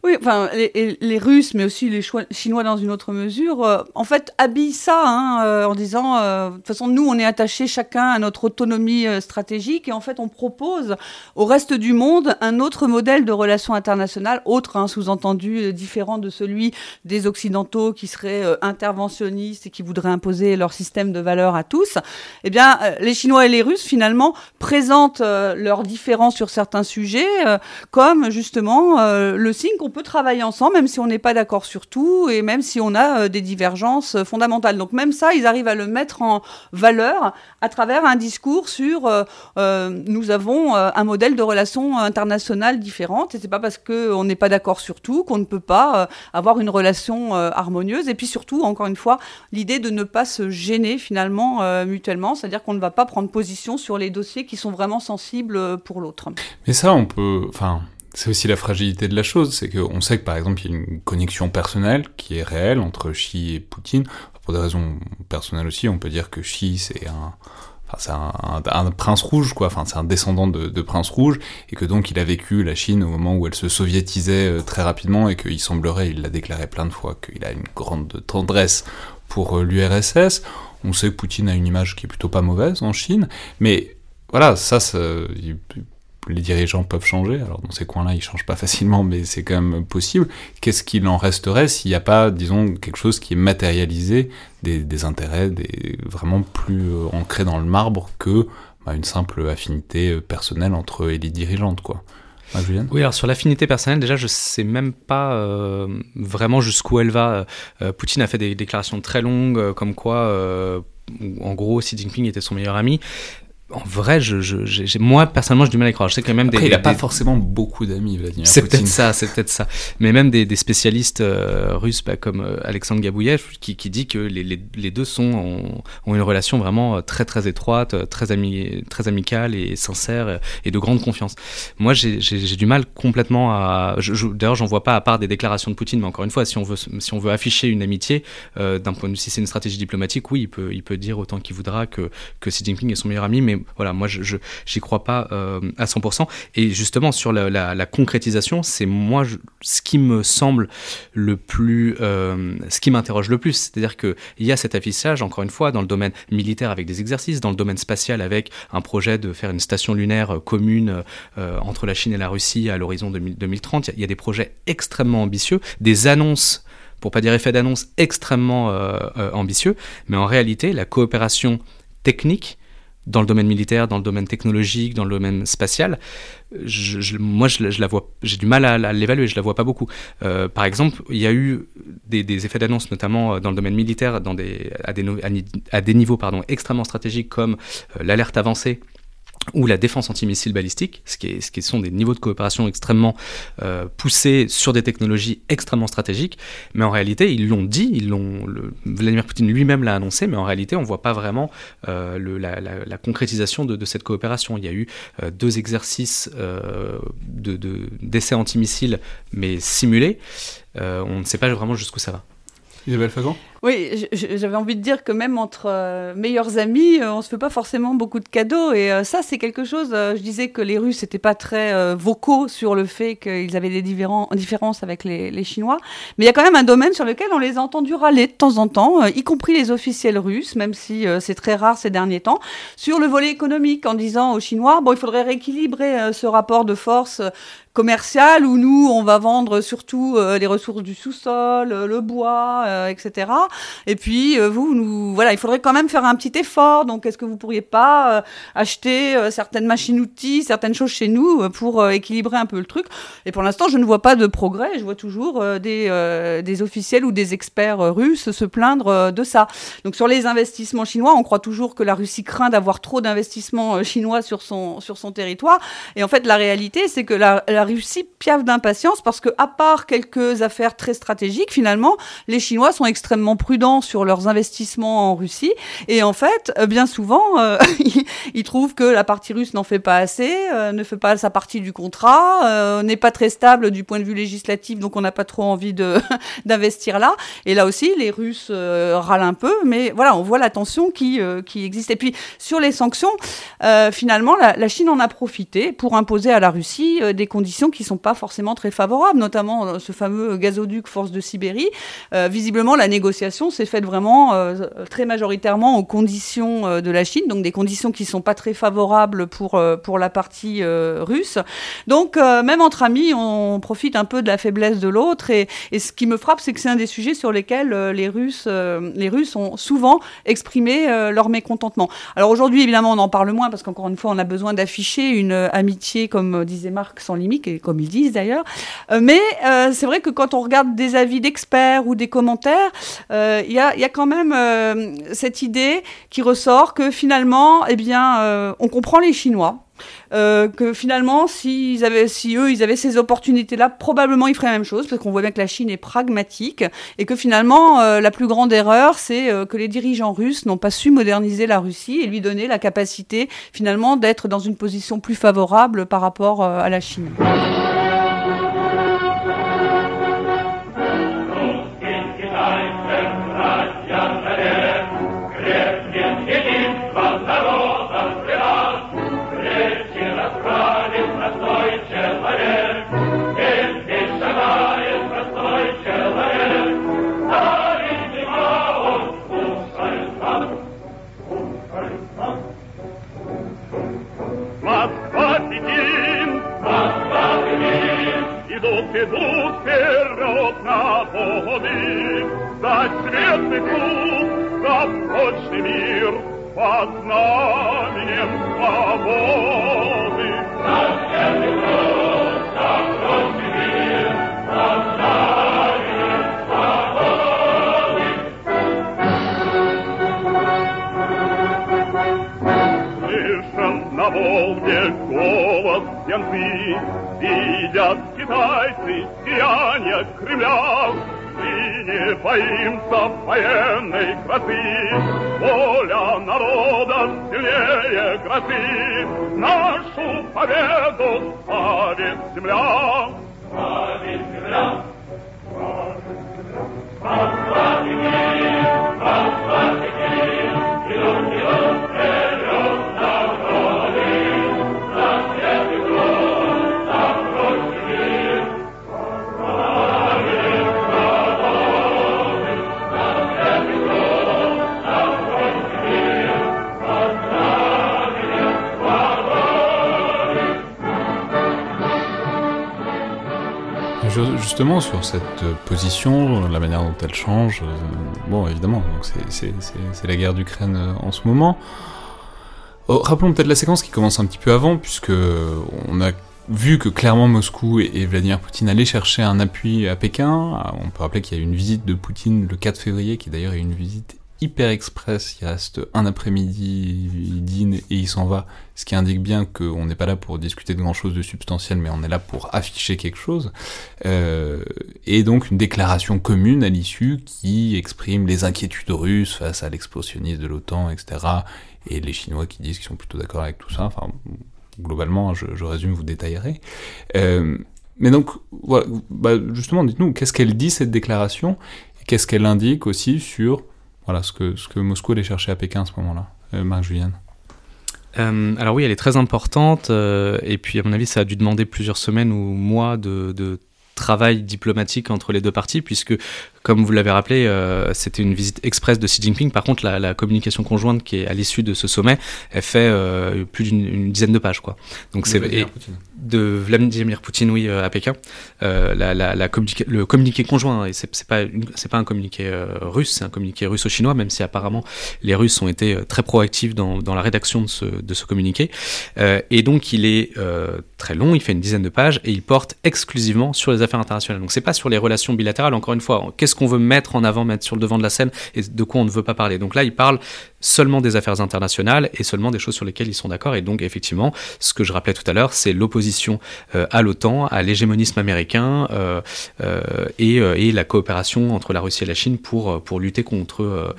Speaker 3: Oui, enfin, les, Russes, mais aussi les Chinois dans une autre mesure, euh, en fait, habillent ça hein, euh, en disant, euh, de toute façon, nous, on est attachés chacun à notre autonomie stratégique et en fait, on propose au reste du monde un autre modèle de relations internationales, autre, hein, sous-entendu, différent de celui des Occidentaux qui seraient interventionnistes et qui voudraient imposer leur système de valeurs à tous. Eh bien, les Chinois et les Russes, finalement, présentent leurs différences sur certains sujets comme justement euh, le signe qu'on peut travailler ensemble, même si on n'est pas d'accord sur tout et même si on a euh, des divergences euh, fondamentales. Donc même ça, ils arrivent à le mettre en valeur à travers un discours sur nous avons un modèle de relations internationales différentes et c'est pas parce qu'on n'est pas d'accord sur tout qu'on ne peut pas avoir une relation harmonieuse. Et puis surtout, encore une fois, l'idée de ne pas se gêner finalement mutuellement, c'est-à-dire qu'on ne va pas prendre position sur les dossiers qui sont vraiment sensibles pour l'autre.
Speaker 1: Mais ça, on peut, enfin, c'est aussi la fragilité de la chose, c'est qu'on sait que par exemple il y a une connexion personnelle qui est réelle entre Xi et Poutine. Pour des raisons personnelles aussi, on peut dire que Xi c'est un, enfin, un, prince rouge, quoi. Enfin, c'est un descendant de, de, prince rouge, et que donc il a vécu la Chine au moment où elle se soviétisait euh, très rapidement, et qu'il semblerait, il l'a déclaré plein de fois, qu'il a une grande tendresse pour euh, l'URSS. On sait que Poutine a une image qui est plutôt pas mauvaise en Chine, mais voilà, ça, ça les dirigeants peuvent changer. Alors dans ces coins-là, ils changent pas facilement, mais c'est quand même possible. Qu'est-ce qu'il en resterait s'il n'y a pas, disons, quelque chose qui est matérialisé, des, intérêts des, vraiment plus euh, ancrés dans le marbre que bah, une simple affinité euh, personnelle entre eux et dirigeantes, quoi.
Speaker 2: Ah, oui, alors sur l'affinité personnelle, déjà, je sais même pas euh, vraiment jusqu'où elle va. Poutine a fait des déclarations très longues, comme quoi, en gros, Xi Jinping était son meilleur ami en vrai, je, je, moi personnellement, j'ai du mal à y croire. Je sais quand même
Speaker 1: Après,
Speaker 2: des.
Speaker 1: Il n'a pas
Speaker 2: des...
Speaker 1: forcément beaucoup d'amis, Vladimir
Speaker 2: C'est peut-être ça, c'est peut-être ça. Mais même des, des spécialistes euh, russes, bah, comme euh, Alexandre Gabouyev, qui, qui, dit que les, les, les deux sont, ont, ont, une relation vraiment euh, très très étroite, très, ami, très amicale et sincère et de grande confiance. Moi, j'ai du mal complètement à. D'ailleurs, j'en vois pas à part des déclarations de Poutine, mais encore une fois, si on veut, si on veut afficher une amitié, euh, d'un point de si c'est une stratégie diplomatique, oui, il peut, il peut dire autant qu'il voudra que, que Xi Jinping est son meilleur ami, mais voilà, moi, je j'y crois pas euh, à 100%. Et justement, sur la, concrétisation, c'est moi ce qui me semble le plus, euh, ce qui m'interroge le plus. C'est-à-dire qu'il y a cet affichage, encore une fois, dans le domaine militaire avec des exercices, dans le domaine spatial avec un projet de faire une station lunaire commune euh, entre la Chine et la Russie à l'horizon 2030. Il y a des projets extrêmement ambitieux, des annonces pour pas dire effet d'annonce extrêmement ambitieux, mais en réalité, la coopération technique dans le domaine militaire, dans le domaine technologique, dans le domaine spatial, moi j'ai du mal à, l'évaluer, je la vois pas beaucoup. Euh, par exemple, il y a eu des, effets d'annonce, notamment dans le domaine militaire, à, des, niveaux extrêmement stratégiques comme euh, l'alerte avancée ou la défense antimissile balistique, ce qui, est, ce qui sont des niveaux de coopération extrêmement euh, poussés sur des technologies extrêmement stratégiques. Mais en réalité, ils l'ont dit, ils l'ont, Vladimir Poutine lui-même l'a annoncé, mais en réalité, on ne voit pas vraiment euh, le, la, la, la, concrétisation de, de, cette coopération. Il y a eu euh, deux exercices euh, de, de, d'essais antimissiles, mais simulés. Euh, on ne sait pas vraiment jusqu'où ça va.
Speaker 1: Isabelle Fagan?
Speaker 3: Oui, j'avais envie de dire que même entre euh, meilleurs amis, euh, on se fait pas forcément beaucoup de cadeaux. Et euh, ça, c'est quelque chose. je disais que les Russes n'étaient pas très vocaux sur le fait qu'ils avaient des différences avec les, Chinois. Mais il y a quand même un domaine sur lequel on les a entendus râler de temps en temps, y compris les officiels russes, même si c'est très rare ces derniers temps, sur le volet économique, en disant aux Chinois, bon, il faudrait rééquilibrer ce rapport de force commercial où nous, on va vendre surtout les ressources du sous-sol, le bois, etc. Et puis, euh, vous, nous, voilà, il faudrait quand même faire un petit effort. Donc, est-ce que vous pourriez pas euh, acheter euh, certaines machines-outils, certaines choses chez nous pour équilibrer un peu le truc? Et pour l'instant, je ne vois pas de progrès. Je vois toujours des, des officiels ou des experts russes se plaindre de ça. Donc, sur les investissements chinois, on croit toujours que la Russie craint d'avoir trop d'investissements chinois sur son, sur son territoire. Et en fait, la réalité, c'est que la, la Russie piave d'impatience parce que, à part quelques affaires très stratégiques, finalement, les Chinois sont extrêmement prudents sur leurs investissements en Russie. Et en fait, euh, bien souvent, euh, ils, trouvent que la partie russe n'en fait pas assez, euh, ne fait pas sa partie du contrat, n'est pas très stable du point de vue législatif, donc on n'a pas trop envie d'investir là. Et là aussi, les Russes râlent un peu, mais voilà, on voit la tension qui, qui existe. Et puis, sur les sanctions, finalement, la, la, Chine en a profité pour imposer à la Russie des conditions qui sont pas forcément très favorables, notamment ce fameux gazoduc Force de Sibérie. visiblement, la négociation s'est faite vraiment euh, très majoritairement aux conditions euh, de la Chine, donc des conditions qui ne sont pas très favorables pour, euh, pour la partie russe. Donc, même entre amis, on profite un peu de la faiblesse de l'autre. Et, et, ce qui me frappe, c'est que c'est un des sujets sur lesquels les, Russes, les Russes ont souvent exprimé leur mécontentement. Alors aujourd'hui, évidemment, on en parle moins parce qu'encore une fois, on a besoin d'afficher une amitié, comme disait Marc, sans limite, et comme ils disent d'ailleurs. mais c'est vrai que quand on regarde des avis d'experts ou des commentaires, il y, a, quand même euh, cette idée qui ressort que finalement, eh bien, euh, on comprend les Chinois. Euh, que finalement, si, avaient, si eux, ils avaient ces opportunités-là, probablement ils feraient la même chose, parce qu'on voit bien que la Chine est pragmatique, et que finalement, euh, la plus grande erreur, c'est euh, que les dirigeants russes n'ont pas su moderniser la Russie et lui donner la capacité, finalement, d'être dans une position plus favorable par rapport à la Chine.
Speaker 4: Идут вперед на поводы, за светлый путь, за прочный мир, под знаменем свободы. За светлый путь, на Волге голос янцы, видят китайцы сияние Кремля. Мы не боимся военной красы, воля народа сильнее грозы. Нашу победу славит земля. Славит земля. Славит земля. Славит земля. Славит земля.
Speaker 1: Sur cette euh, position, la manière dont elle change, euh, bon, évidemment, c'est- la guerre d'Ukraine euh, en ce moment. Oh, rappelons peut-être la séquence qui commence un petit peu avant, puisque on a vu que clairement Moscou et, et Vladimir Poutine allaient chercher un appui à Pékin. Ah, On peut rappeler qu'il y a eu une visite de Poutine le 4 février, qui d'ailleurs est une visite hyper express, il reste un après-midi, il dîne et il s'en va, ce qui indique bien qu'on n'est pas là pour discuter de grand-chose de substantiel, mais on est là pour afficher quelque chose. Euh, et donc une déclaration commune à l'issue qui exprime les inquiétudes russes face à l'explosionnisme de l'OTAN, etc. Et les Chinois qui disent qu'ils sont plutôt d'accord avec tout ça. Enfin, globalement, je, je résume, vous détaillerez. Euh, mais donc, voilà, bah, justement, dites-nous, qu'est-ce qu'elle dit cette déclaration? Qu'est-ce qu'elle indique aussi sur voilà, ce, que, ce que Moscou allait chercher à Pékin à ce moment-là euh, Marc-Julienne
Speaker 2: Euh, alors oui, elle est très importante, euh, et puis à mon avis, ça a dû demander plusieurs semaines ou mois de, de travail diplomatique entre les deux parties, puisque, comme vous l'avez rappelé, euh, c'était une visite express de Xi Jinping. Par contre, la, la communication conjointe qui est à l'issue de ce sommet, elle fait euh, plus d'une une dizaine de pages, quoi. Donc c'est de Vladimir Poutine, oui, euh, à Pékin. Euh, la, la, la communiqué- le communiqué conjoint, et c'est pas, c'est pas un communiqué russe, c'est un communiqué russo-chinois, même si apparemment les Russes ont été très proactifs dans, dans la rédaction de ce, de ce communiqué. Et donc il est très long, il fait une dizaine de pages, et il porte exclusivement sur les affaires internationales. Donc c'est pas sur les relations bilatérales, encore une fois, qu'est-ce qu'on veut mettre en avant, mettre sur le devant de la scène, et de quoi on ne veut pas parler. Donc là, il parle seulement des affaires internationales et seulement des choses sur lesquelles ils sont d'accord. Et donc, effectivement, ce que je rappelais tout à l'heure, c'est l'opposition euh, à l'OTAN, à l'hégémonisme américain euh, euh, et, la coopération entre la Russie et la Chine pour, lutter contre,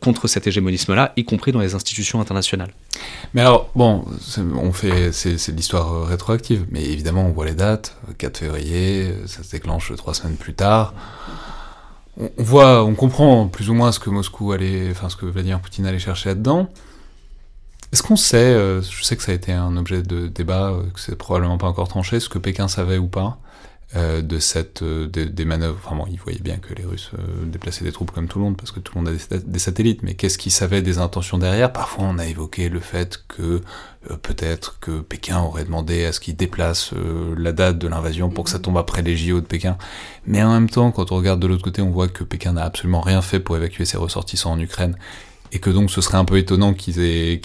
Speaker 2: contre cet hégémonisme-là, y compris dans les institutions internationales.
Speaker 1: Mais alors, bon, on fait, c'est l'histoire rétroactive, mais évidemment, on voit les dates, euh, 4 février, ça se déclenche trois semaines plus tard. On, voit, on comprend plus ou moins ce que Moscou allait, enfin, ce que Vladimir Poutine allait chercher là-dedans. Est-ce qu'on sait, euh, je sais que ça a été un objet de débat, euh, que c'est probablement pas encore tranché, ce que Pékin savait ou pas euh, de cette, euh, des, des manœuvres. Enfin bon, ils voyaient bien que les Russes euh, déplaçaient des troupes comme tout le monde, parce que tout le monde a des, sat- des satellites, mais qu'est-ce qu'ils savaient des intentions derrière? Parfois, on a évoqué le fait que peut-être que Pékin aurait demandé à ce qu'ils déplacent la date de l'invasion pour que ça tombe après les JO de Pékin. Mais en même temps, quand on regarde de l'autre côté, on voit que Pékin n'a absolument rien fait pour évacuer ses ressortissants en Ukraine. Et que donc ce serait un peu étonnant qu'ils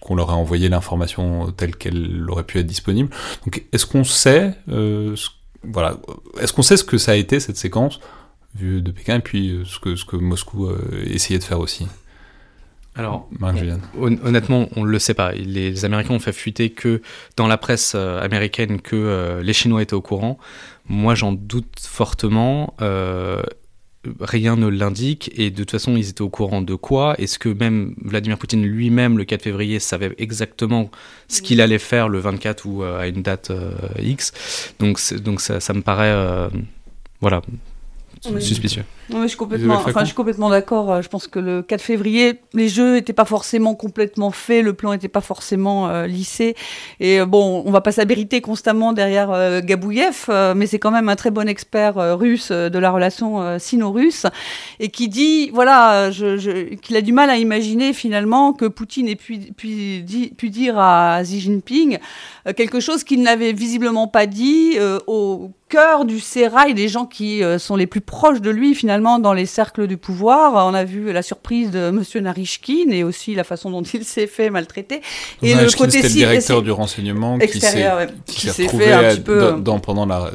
Speaker 1: qu'on leur ait envoyé l'information telle qu'elle aurait pu être disponible. Donc est-ce qu'on sait, ce- voilà, est-ce qu'on sait ce que ça a été cette séquence vue de Pékin et puis euh, ce que ce que Moscou euh, essayait de faire aussi?
Speaker 2: Alors, Honnêtement, on ne le sait pas. Les, Américains ont fait fuiter que dans la presse euh, américaine que euh, les Chinois étaient au courant. Moi, j'en doute fortement. Euh, rien ne l'indique. Et de toute façon, ils étaient au courant de quoi? Est-ce que même Vladimir Poutine lui-même, le 4 février, savait exactement ce qu'il allait faire le 24 ou euh, à une date euh, X? Donc, donc ça, ça me paraît... euh, voilà,
Speaker 3: Oui.
Speaker 2: suspicieux.
Speaker 3: Non, mais je suis complètement,
Speaker 1: Isabelle Facon
Speaker 3: enfin, je suis complètement d'accord. Euh, Je pense que le 4 février, les jeux n'étaient pas forcément complètement faits, le plan n'était pas forcément euh, lissé. Et euh, bon, on va pas s'abriter constamment derrière euh, Gabouyev, euh, mais c'est quand même un très bon expert russe de la relation sino-russe et qui dit, voilà, je, je- qu'il a du mal à imaginer finalement que Poutine ait pu, pu, di- pu dire à Xi Jinping quelque chose qu'il n'avait visiblement pas dit au cœur du sérail des gens qui sont les plus proches de lui finalement dans les cercles du pouvoir. On a vu la surprise de Monsieur Narishkin et aussi la façon dont il s'est fait maltraiter. Et le côté
Speaker 1: c'était le
Speaker 3: si-
Speaker 1: directeur
Speaker 3: si-
Speaker 1: du renseignement qui s'est
Speaker 3: extérieur, ouais,
Speaker 1: qui s'est
Speaker 3: s'est
Speaker 1: retrouvé
Speaker 3: fait un petit peu,
Speaker 1: dans,
Speaker 3: euh,
Speaker 1: dans- pendant la,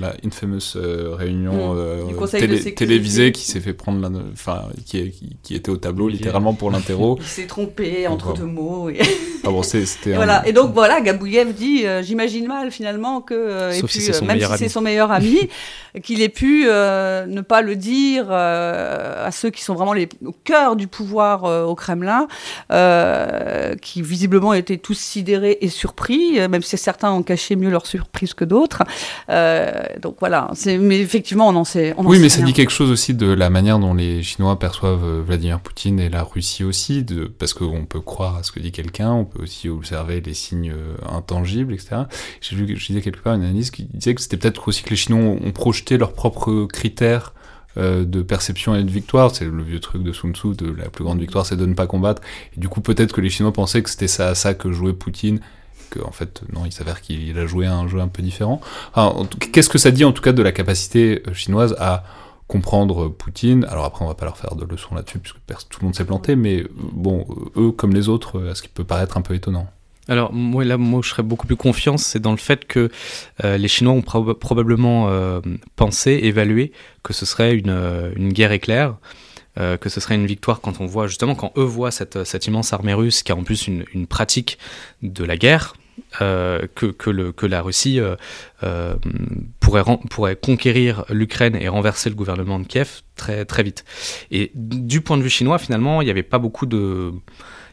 Speaker 1: la, la infamous euh, réunion
Speaker 3: Mm.
Speaker 1: euh, télé- télévisée qui s'est fait prendre la, enfin qui, est- qui, qui était au tableau littéralement pour l'interro.
Speaker 3: il s'est trompé entre deux mots. Et,
Speaker 1: ah bon, c'est- c'était
Speaker 3: et
Speaker 1: un-
Speaker 3: voilà. Et donc voilà, Gabouyev dit, euh, j'imagine mal finalement que, euh, et
Speaker 2: si
Speaker 3: euh, même si c'est son meilleur ami, qu'il ait pu euh, ne pas le dire euh, à ceux qui sont vraiment les, au cœur du pouvoir euh, au Kremlin, euh, qui visiblement étaient tous sidérés et surpris, même si certains ont caché mieux leur surprise que d'autres. Donc voilà, mais effectivement, on en sait. On en
Speaker 1: Oui,
Speaker 3: sait
Speaker 1: mais ça dit quelque chose aussi de la manière dont les Chinois perçoivent Vladimir Poutine et la Russie aussi, de, parce qu'on peut croire à ce que dit quelqu'un, on peut aussi observer les signes intangibles, etc. J'ai lu, je disais quelque part une analyse qui disait que c'était peut-être aussi que les Chinois ont projeté leurs propres critères euh, de perception et de victoire. C'est le vieux truc de Sun Tzu, de la plus grande victoire, c'est de ne pas combattre. Et du coup, peut-être que les Chinois pensaient que c'était ça à ça que jouait Poutine, que en fait, non, il s'avère qu'il a joué un jeu un peu différent. Qu'est-ce que ça dit en tout cas de la capacité euh, chinoise à comprendre Poutine? Alors après, on va pas leur faire de leçons là-dessus, puisque tout le monde s'est planté, mais euh, bon, eux, comme les autres, euh, ce qui peut paraître un peu étonnant.
Speaker 2: Alors moi là, moi je serais beaucoup plus confiant, c'est dans le fait que euh, les Chinois ont prob- probablement euh, pensé, évalué que ce serait une, euh, une guerre éclair. que ce serait une victoire quand on voit justement quand eux voient cette, cette immense armée russe qui a en plus une, une pratique de la guerre. que, que, le, que la Russie pourrait, pourrait conquérir l'Ukraine et renverser le gouvernement de Kiev très, très vite. Et du point de vue chinois, finalement, il n'y avait pas beaucoup de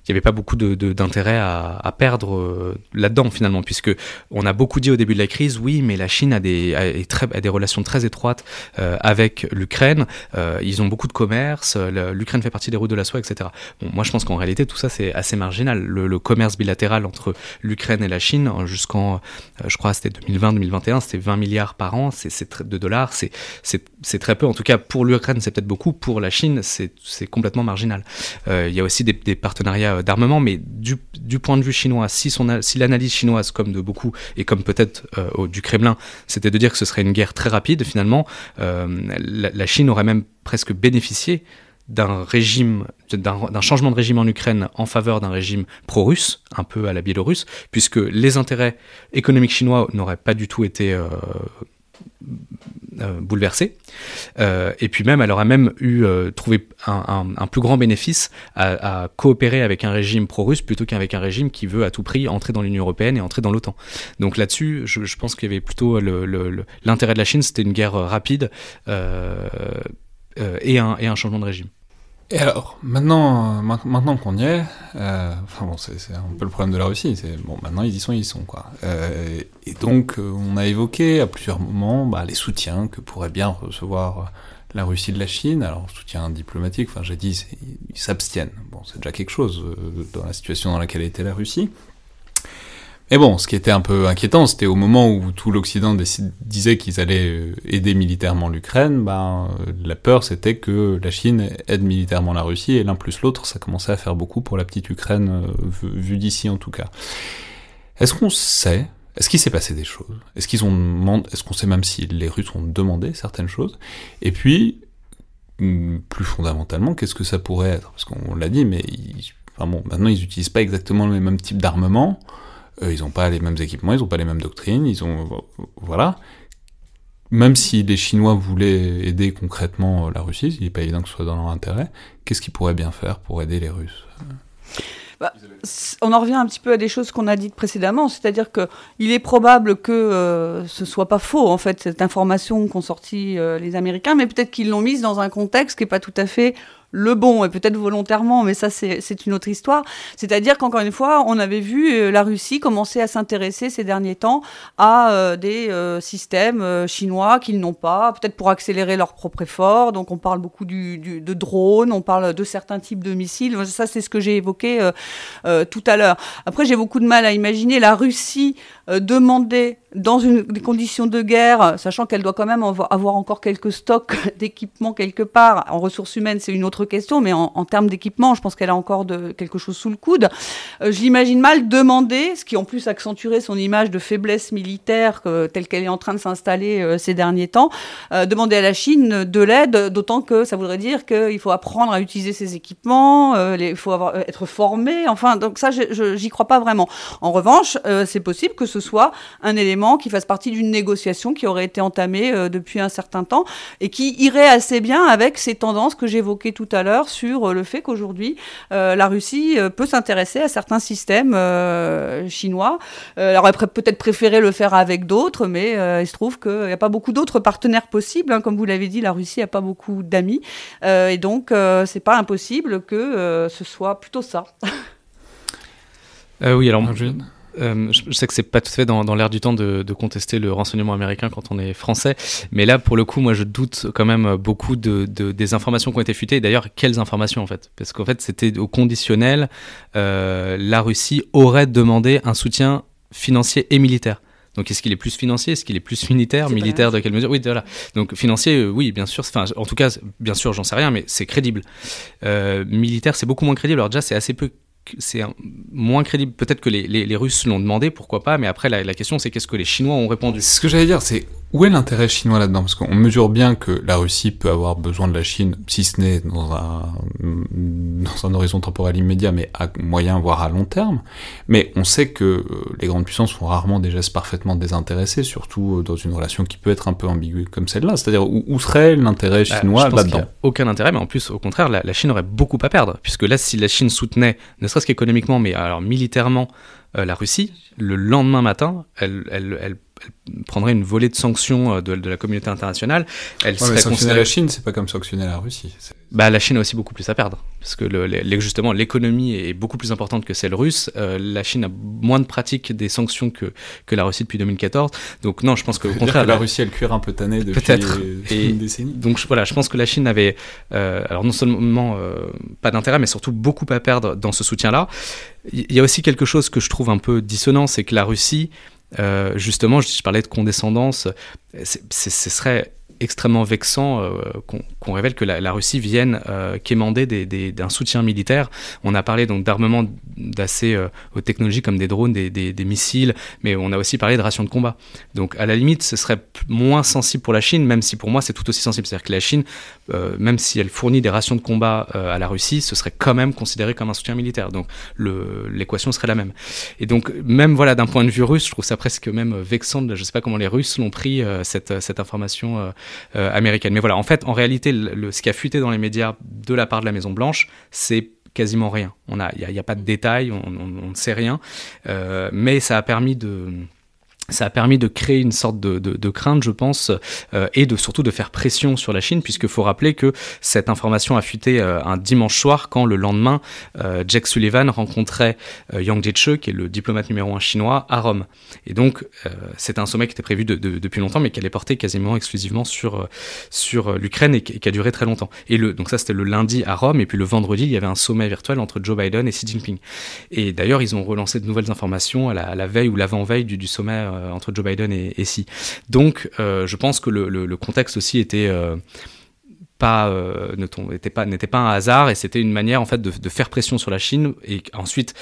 Speaker 2: il n'y avait pas beaucoup de- de- d'intérêt à, à perdre euh, là-dedans finalement, puisque on a beaucoup dit au début de la crise, oui, mais la Chine a des, a, des relations très étroites euh, avec l'Ukraine, euh, ils ont beaucoup de commerce, euh, l'Ukraine fait partie des routes de la soie, etc. Bon, moi je pense qu'en réalité tout ça c'est assez marginal. Le, le commerce bilatéral entre l'Ukraine et la Chine euh, jusqu'en, euh, je crois c'était 2020-2021, c'était 20 milliards par an, c'est de dollars, c'est c'est très peu. En tout cas pour l'Ukraine c'est peut-être beaucoup, pour la Chine c'est complètement marginal. Euh, il y a aussi des, partenariats euh, d'armement, mais du, point de vue chinois, si, l'analyse chinoise, comme de beaucoup, et comme peut-être euh, du Kremlin, c'était de dire que ce serait une guerre très rapide, finalement, la, Chine aurait même presque bénéficié d'un changement de régime en Ukraine en faveur d'un régime pro-russe, un peu à la biélorusse, puisque les intérêts économiques chinois n'auraient pas du tout été euh, bouleversés. Euh, et puis même, elle aurait même eu euh, trouvé un, un- plus grand bénéfice à, coopérer avec un régime pro-russe plutôt qu'avec un régime qui veut à tout prix entrer dans l'Union européenne et entrer dans l'OTAN. Donc là-dessus, je, pense qu'il y avait plutôt le- le- l'intérêt de la Chine, c'était une guerre rapide et, un, et un changement de régime.
Speaker 1: Et alors, maintenant, euh, ma- maintenant qu'on y est, euh, enfin bon, c'est un peu le problème de la Russie, c'est bon, maintenant ils y sont, ils y sont quoi. Euh, et donc, on a évoqué à plusieurs moments bah, les soutiens que pourrait bien recevoir la Russie de la Chine. Alors, soutien diplomatique, enfin j'ai dit, ils s'abstiennent. Bon, c'est déjà quelque chose dans la situation dans laquelle était la Russie. Mais bon, ce qui était un peu inquiétant, c'était au moment où tout l'Occident disait qu'ils allaient euh, aider militairement l'Ukraine, ben, euh, la peur c'était que la Chine aide militairement la Russie, et l'un plus l'autre, ça commençait à faire beaucoup pour la petite Ukraine, euh, vu, vu d'ici en tout cas. Est-ce qu'on sait, est-ce qu'il s'est passé des choses? Est-ce qu'ils ont est-ce qu'on sait même si les Russes ont demandé certaines choses? Et puis, hum, plus fondamentalement, qu'est-ce que ça pourrait être? Parce qu'on l'a dit, mais enfin bon, maintenant ils n'utilisent pas exactement le même type d'armement. Euh, ils n'ont pas les mêmes équipements, ils n'ont pas les mêmes doctrines, ils ont voilà. Même si les Chinois voulaient aider concrètement euh, la Russie, il n'est pas évident que ce soit dans leur intérêt. Qu'est-ce qu'ils pourraient bien faire pour aider les Russes?
Speaker 3: C- On en revient un petit peu à des choses qu'on a dites précédemment, c'est-à-dire que il est probable que euh, ce soit pas faux en fait cette information qu'ont sorti euh, les Américains, mais peut-être qu'ils l'ont mise dans un contexte qui est pas tout à fait le bon et peut-être volontairement, mais ça c'est une autre histoire. C'est-à-dire qu'encore une fois, on avait vu euh, la Russie commencer à s'intéresser ces derniers temps à euh, des euh, systèmes chinois qu'ils n'ont pas, peut-être pour accélérer leur propre effort. Donc on parle beaucoup de drones, on parle de certains types de missiles. Ça c'est ce que j'ai évoqué tout à l'heure. Après j'ai beaucoup de mal à imaginer la Russie demander dans une, des conditions de guerre, sachant qu'elle doit quand même avo- avoir encore quelques stocks d'équipements quelque part. En ressources humaines, c'est une autre question, mais en, termes d'équipement, je pense qu'elle a encore de, quelque chose sous le coude. Euh, je mal demander, ce qui en plus accentuerait son image de faiblesse militaire telle qu'elle est en train de s'installer euh, ces derniers temps, euh, demander à la Chine de l'aide, d'autant que ça voudrait dire qu'il faut apprendre à utiliser ses équipements, euh, il faut avoir, être formé, enfin, donc ça, j'y crois pas vraiment. En revanche, c'est possible que ce soit un élément qui fasse partie d'une négociation qui aurait été entamée depuis un certain temps et qui irait assez bien avec ces tendances que j'évoquais tout à l'heure sur euh, le fait qu'aujourd'hui, euh, la Russie euh, peut s'intéresser à certains systèmes euh, chinois. Elle aurait peut-être préféré le faire avec d'autres, mais euh, il se trouve qu'il n'y a pas beaucoup d'autres partenaires possibles. hein. Comme vous l'avez dit, la Russie n'a pas beaucoup d'amis. Euh, et donc, euh, c'est pas impossible que euh, ce soit plutôt ça.
Speaker 2: Euh, oui, alors Euh, je, sais que c'est pas tout à fait dans, dans l'air du temps de, de contester le renseignement américain quand on est français, mais là pour le coup, moi je doute quand même beaucoup de, de- des informations qui ont été futées. D'ailleurs, quelles informations en fait? Parce qu'en fait, c'était au conditionnel. euh, la Russie aurait demandé un soutien financier et militaire. Donc est-ce qu'il est plus financier, est-ce qu'il est plus militaire, militaire de quelle mesure? Oui, voilà. Donc financier, euh, oui, bien sûr. Enfin, en tout cas, bien sûr, j'en sais rien, mais c'est crédible. Euh, militaire, c'est beaucoup moins crédible. Alors déjà, c'est assez peu c'est moins crédible. Peut-être que les, les- les Russes l'ont demandé, pourquoi pas, mais après, la, la question, c'est qu'est-ce que les Chinois ont répondu?
Speaker 1: Ce que j'allais dire, c'est où est l'intérêt chinois là-dedans? Parce qu'on mesure bien que la Russie peut avoir besoin de la Chine, si ce n'est dans un dans un horizon temporel immédiat, mais à moyen voire à long terme. Mais on sait que euh, les grandes puissances font rarement des gestes parfaitement désintéressés, surtout euh, dans une relation qui peut être un peu ambiguë comme celle-là. C'est-à-dire où, où serait l'intérêt
Speaker 2: Bah,
Speaker 1: chinois là-dedans
Speaker 2: a Aucun intérêt, mais en plus, au contraire, la, la Chine aurait beaucoup à perdre. Puisque là, si la Chine soutenait, ne serait-ce qu'économiquement, mais alors militairement, euh, la Russie, le lendemain matin, elle, elle, elle- elle prendrait une volée de sanctions euh, de, de la communauté internationale. Elle
Speaker 1: Ouais, mais
Speaker 2: serait
Speaker 1: sanctionner
Speaker 2: considérée.
Speaker 1: la Chine, c'est pas comme sanctionner la Russie.
Speaker 2: Bah, la Chine a aussi beaucoup plus à perdre. Parce que le- justement, l'économie est beaucoup plus importante que celle russe. Euh, la Chine a moins de pratique des sanctions que, que la Russie depuis 2014. Donc, non, je pense qu'au contraire,
Speaker 1: que la
Speaker 2: la-
Speaker 1: Russie a le cuir un peu tanné depuis
Speaker 2: Peut-être. Et-
Speaker 1: une décennie.
Speaker 2: Donc voilà, je pense que la Chine avait, euh, alors non seulement euh, pas d'intérêt, mais surtout beaucoup à perdre dans ce soutien-là. Il y a aussi quelque chose que je trouve un peu dissonant, c'est que la Russie, euh, justement, je, je parlais de condescendance, ce serait extrêmement vexant euh, qu'on révèle que la, Russie vienne euh, quémander d'un soutien militaire. On a parlé donc d'armement d'assez euh, haute technologie comme des drones, des, missiles, mais on a aussi parlé de rations de combat. Donc à la limite, ce serait moins sensible pour la Chine, même si pour moi c'est tout aussi sensible. C'est-à-dire que la Chine, euh, même si elle fournit des rations de combat à la Russie, ce serait quand même considéré comme un soutien militaire. Donc l'équation serait la même. Et donc même voilà d'un point de vue russe, je trouve ça presque même vexant. je sais pas comment les Russes l'ont pris cette, information américaine. Mais voilà, en fait, en réalité, le, ce qui a fuité dans les médias de la part de la Maison Blanche, c'est quasiment rien. A, il y a, y a pas de détails, on ne sait rien, Euh, mais ça a permis de ça a permis de créer une sorte de, de- crainte, je pense, euh, et de surtout de faire pression sur la Chine, puisqu'il faut rappeler que cette information a fuité euh, un dimanche soir, quand le lendemain, euh, Jack Sullivan rencontrait Yang Jiechi, qui est le diplomate numéro un chinois, à Rome. Et donc, c'était un sommet qui était prévu de- de- depuis longtemps, mais qui allait porter quasiment exclusivement sur, sur l'Ukraine et, qui a duré très longtemps. Et le, donc ça, c'était le lundi à Rome, et puis le vendredi, il y avait un sommet virtuel entre Joe Biden et Xi Jinping. Et d'ailleurs, ils ont relancé de nouvelles informations à la, veille ou l'avant-veille du sommet euh, entre Joe Biden et, Xi. Donc, euh, je pense que le, le- contexte aussi était euh, pas euh, ne tom- était pas n'était pas un hasard et c'était une manière en fait de, faire pression sur la Chine et ensuite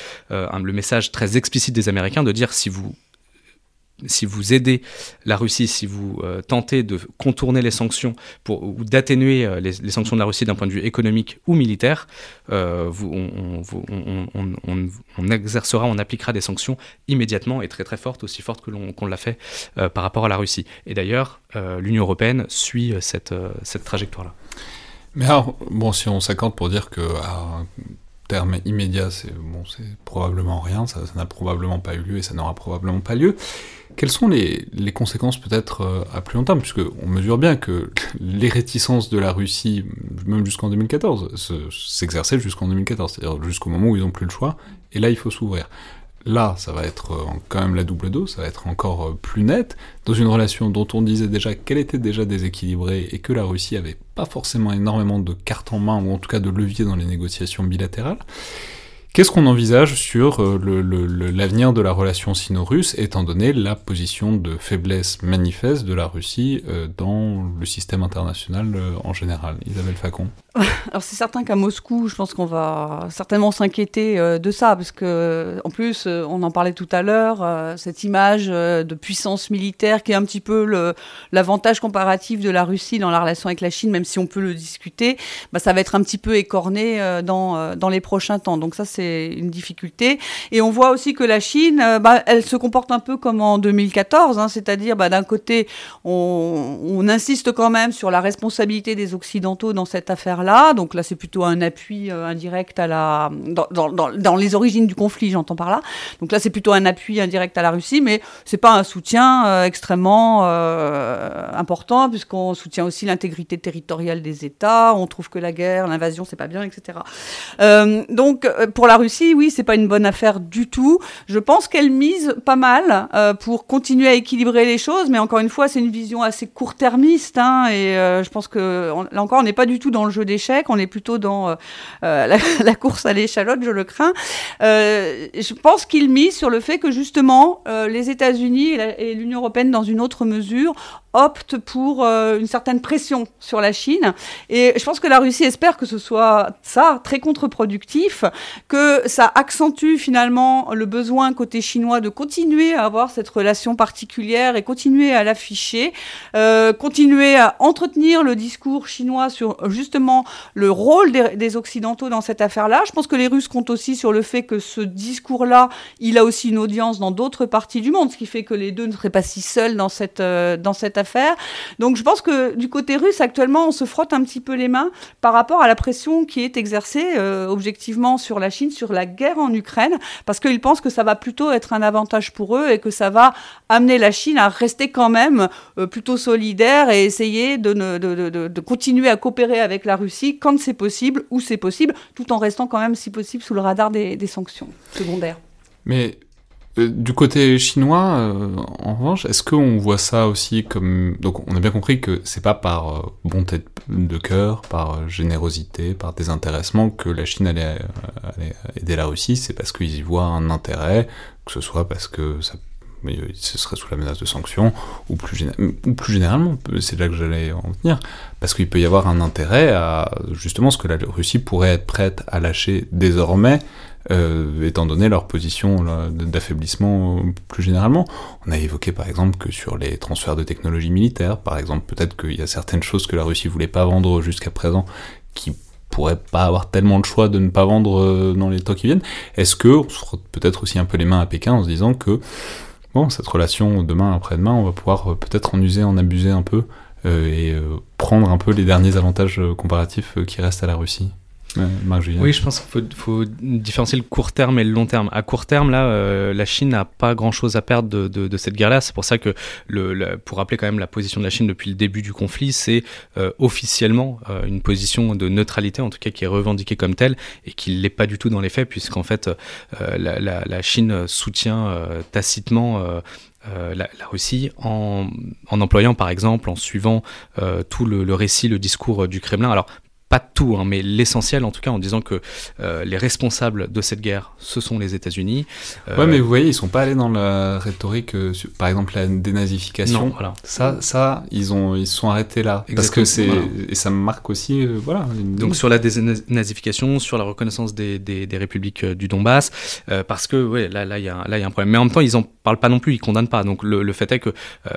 Speaker 2: le message très explicite des Américains de dire si vous si vous aidez la Russie, si vous euh, tentez de contourner les sanctions ou d'atténuer euh, les, sanctions de la Russie d'un point de vue économique ou militaire, euh, vous- on, exercera, on appliquera des sanctions immédiatement et très très fortes, aussi fortes que l'on l'a fait par rapport à la Russie. Et d'ailleurs, l'Union européenne suit cette, trajectoire-là.
Speaker 1: Mais alors, bon, si on s'accorde pour dire que un terme immédiat, c'est bon, probablement rien, ça n'a probablement pas eu lieu et ça n'aura probablement pas lieu. Quelles sont les, les conséquences peut-être euh, à plus long terme Puisque on mesure bien que les réticences de la Russie, même jusqu'en 2014, se- s'exerçaient jusqu'en 2014, c'est-à-dire jusqu'au moment où ils n'ont plus le choix, et là il faut s'ouvrir. Là, ça va être euh, quand même la double dose, ça va être encore euh, plus net, dans une relation dont on disait déjà qu'elle était déjà déséquilibrée et que la Russie avait pas forcément énormément de cartes en main, ou en tout cas de levier dans les négociations bilatérales. Qu'est-ce qu'on envisage sur euh, l'avenir de la relation sino-russe, étant donné la position de faiblesse manifeste de la Russie euh, dans le système international euh, en général Isabelle Facon?
Speaker 3: Alors c'est certain qu'à Moscou, je pense qu'on va certainement s'inquiéter euh, de ça, parce que en plus, euh, on en parlait tout à l'heure, euh, cette image euh, de puissance militaire qui est un petit peu l'avantage comparatif de la Russie dans la relation avec la Chine, même si on peut le discuter, bah, ça va être un petit peu écorné euh, dans, euh, dans les prochains temps. Donc ça, c'est une difficulté. Et on voit aussi que la Chine, euh, bah, elle se comporte un peu comme en 2014, hein, c'est-à-dire bah, d'un côté, on, on insiste quand même sur la responsabilité des Occidentaux dans cette affaire-là. Donc là, c'est plutôt un appui euh, indirect à la dans, les origines du conflit, j'entends par là. Donc là, c'est plutôt un appui indirect à la Russie, mais c'est pas un soutien euh, extrêmement euh, important puisqu'on soutient aussi l'intégrité territoriale des États. On trouve que la guerre, l'invasion, c'est pas bien, etc. Donc pour la Russie, oui, c'est pas une bonne affaire du tout. Je pense qu'elle mise pas mal pour continuer à équilibrer les choses, mais encore une fois, c'est une vision assez court-termiste, hein, et je pense que là encore, on n'est pas du tout dans le jeu on est plutôt dans euh, euh, la, course à l'échalote, je le crains. Euh, je pense qu'il mise sur le fait que justement, les États-Unis et l'Union européenne, dans une autre mesure, opte pour euh, une certaine pression sur la Chine. Et je pense que la Russie espère que ce soit ça, très contre-productif, que ça accentue finalement le besoin côté chinois de continuer à avoir cette relation particulière et continuer à l'afficher, euh, continuer à entretenir le discours chinois sur justement le rôle des, Occidentaux dans cette affaire-là. Je pense que les Russes comptent aussi sur le fait que ce discours-là, il a aussi une audience dans d'autres parties du monde, ce qui fait que les deux ne seraient pas si seuls dans cette, euh, dans cette affaire. Donc je pense que du côté russe, actuellement, on se frotte un petit peu les mains par rapport à la pression qui est exercée euh, objectivement sur la Chine, sur la guerre en Ukraine, parce qu'ils pensent que ça va plutôt être un avantage pour eux et que ça va amener la Chine à rester quand même euh, plutôt solidaire et essayer de, continuer à coopérer avec la Russie quand c'est possible, où c'est possible, tout en restant quand même, si possible, sous le radar des, sanctions secondaires.
Speaker 1: Du côté chinois, euh, en revanche, est-ce qu'on voit ça aussi comme... Donc on a bien compris que c'est pas par euh, bonté de- cœur, par euh, générosité, par désintéressement que la Chine allait, euh, aider la Russie, c'est parce qu'ils y voient un intérêt, que ce soit parce que ça euh, ce serait sous la menace de sanctions, ou plus, ou plus généralement, c'est là que j'allais en venir, parce qu'il peut y avoir un intérêt à justement ce que la Russie pourrait être prête à lâcher désormais euh, étant donné leur position d'affaiblissement euh, plus généralement. On a évoqué par exemple que sur les transferts de technologies militaires, par exemple, peut-être qu'il y a certaines choses que la Russie voulait pas vendre jusqu'à présent qui pourraient pas avoir tellement le choix de ne pas vendre euh, dans les temps qui viennent. Est-ce que on se frotte peut-être aussi un peu les mains à Pékin en se disant que cette relation demain après-demain, on va pouvoir peut-être en user, en abuser un peu et prendre un peu les derniers avantages comparatifs qui restent à la Russie?
Speaker 2: Oui, je pense qu'il faut, différencier le court terme et le long terme. À court terme, là, euh, la Chine n'a pas grand-chose à perdre de, cette guerre-là. C'est pour ça que, pour rappeler quand même la position de la Chine depuis le début du conflit, c'est euh, officiellement euh, une position de neutralité, en tout cas qui est revendiquée comme telle, et qui l'est pas du tout dans les faits, puisqu'en fait, la, Chine soutient tacitement. la, Russie en, employant par exemple, en suivant tout le, récit, le discours du Kremlin. Alors pas tout, hein, mais l'essentiel en tout cas en disant que euh, les responsables de cette guerre, ce sont les États-Unis. Euh,
Speaker 1: Ouais, mais vous voyez, ils sont pas allés dans la rhétorique, euh, sur- par exemple la dénazification.
Speaker 2: non, voilà.
Speaker 1: Ça, ça, ils ont, ils sont arrêtés là. Parce que c'est,
Speaker 2: Exactement,
Speaker 1: et ça me marque aussi, euh, voilà. une-
Speaker 2: Donc sur la dénazification, sur la reconnaissance des, des, des républiques euh, du Donbass, euh, parce que ouais, là, là, il y a, là, il y a un problème. Mais en même temps, ils en parlent pas non plus, ils condamnent pas. Donc le, fait est que,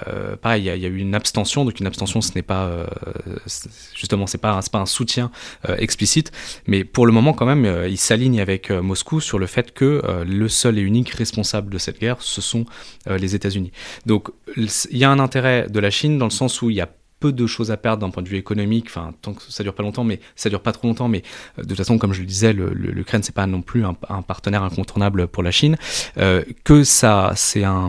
Speaker 2: euh, pareil, il y, a, il eu une abstention. Donc une abstention, ce n'est pas, euh, justement, c'est pas, pas un soutien euh, explicite. Mais pour le moment, quand même, euh, ils s'alignent avec Moscou sur le fait que le seul et unique responsable de cette guerre, ce sont les États-Unis. Donc il y a un intérêt de la Chine dans le sens où il y a peu de choses à perdre d'un point de vue économique, enfin tant que ça dure pas longtemps, mais ça dure pas trop longtemps, mais euh, de toute façon, comme je le disais, l'Ukraine c'est pas non plus un, partenaire incontournable pour la Chine, euh, que ça c'est euh,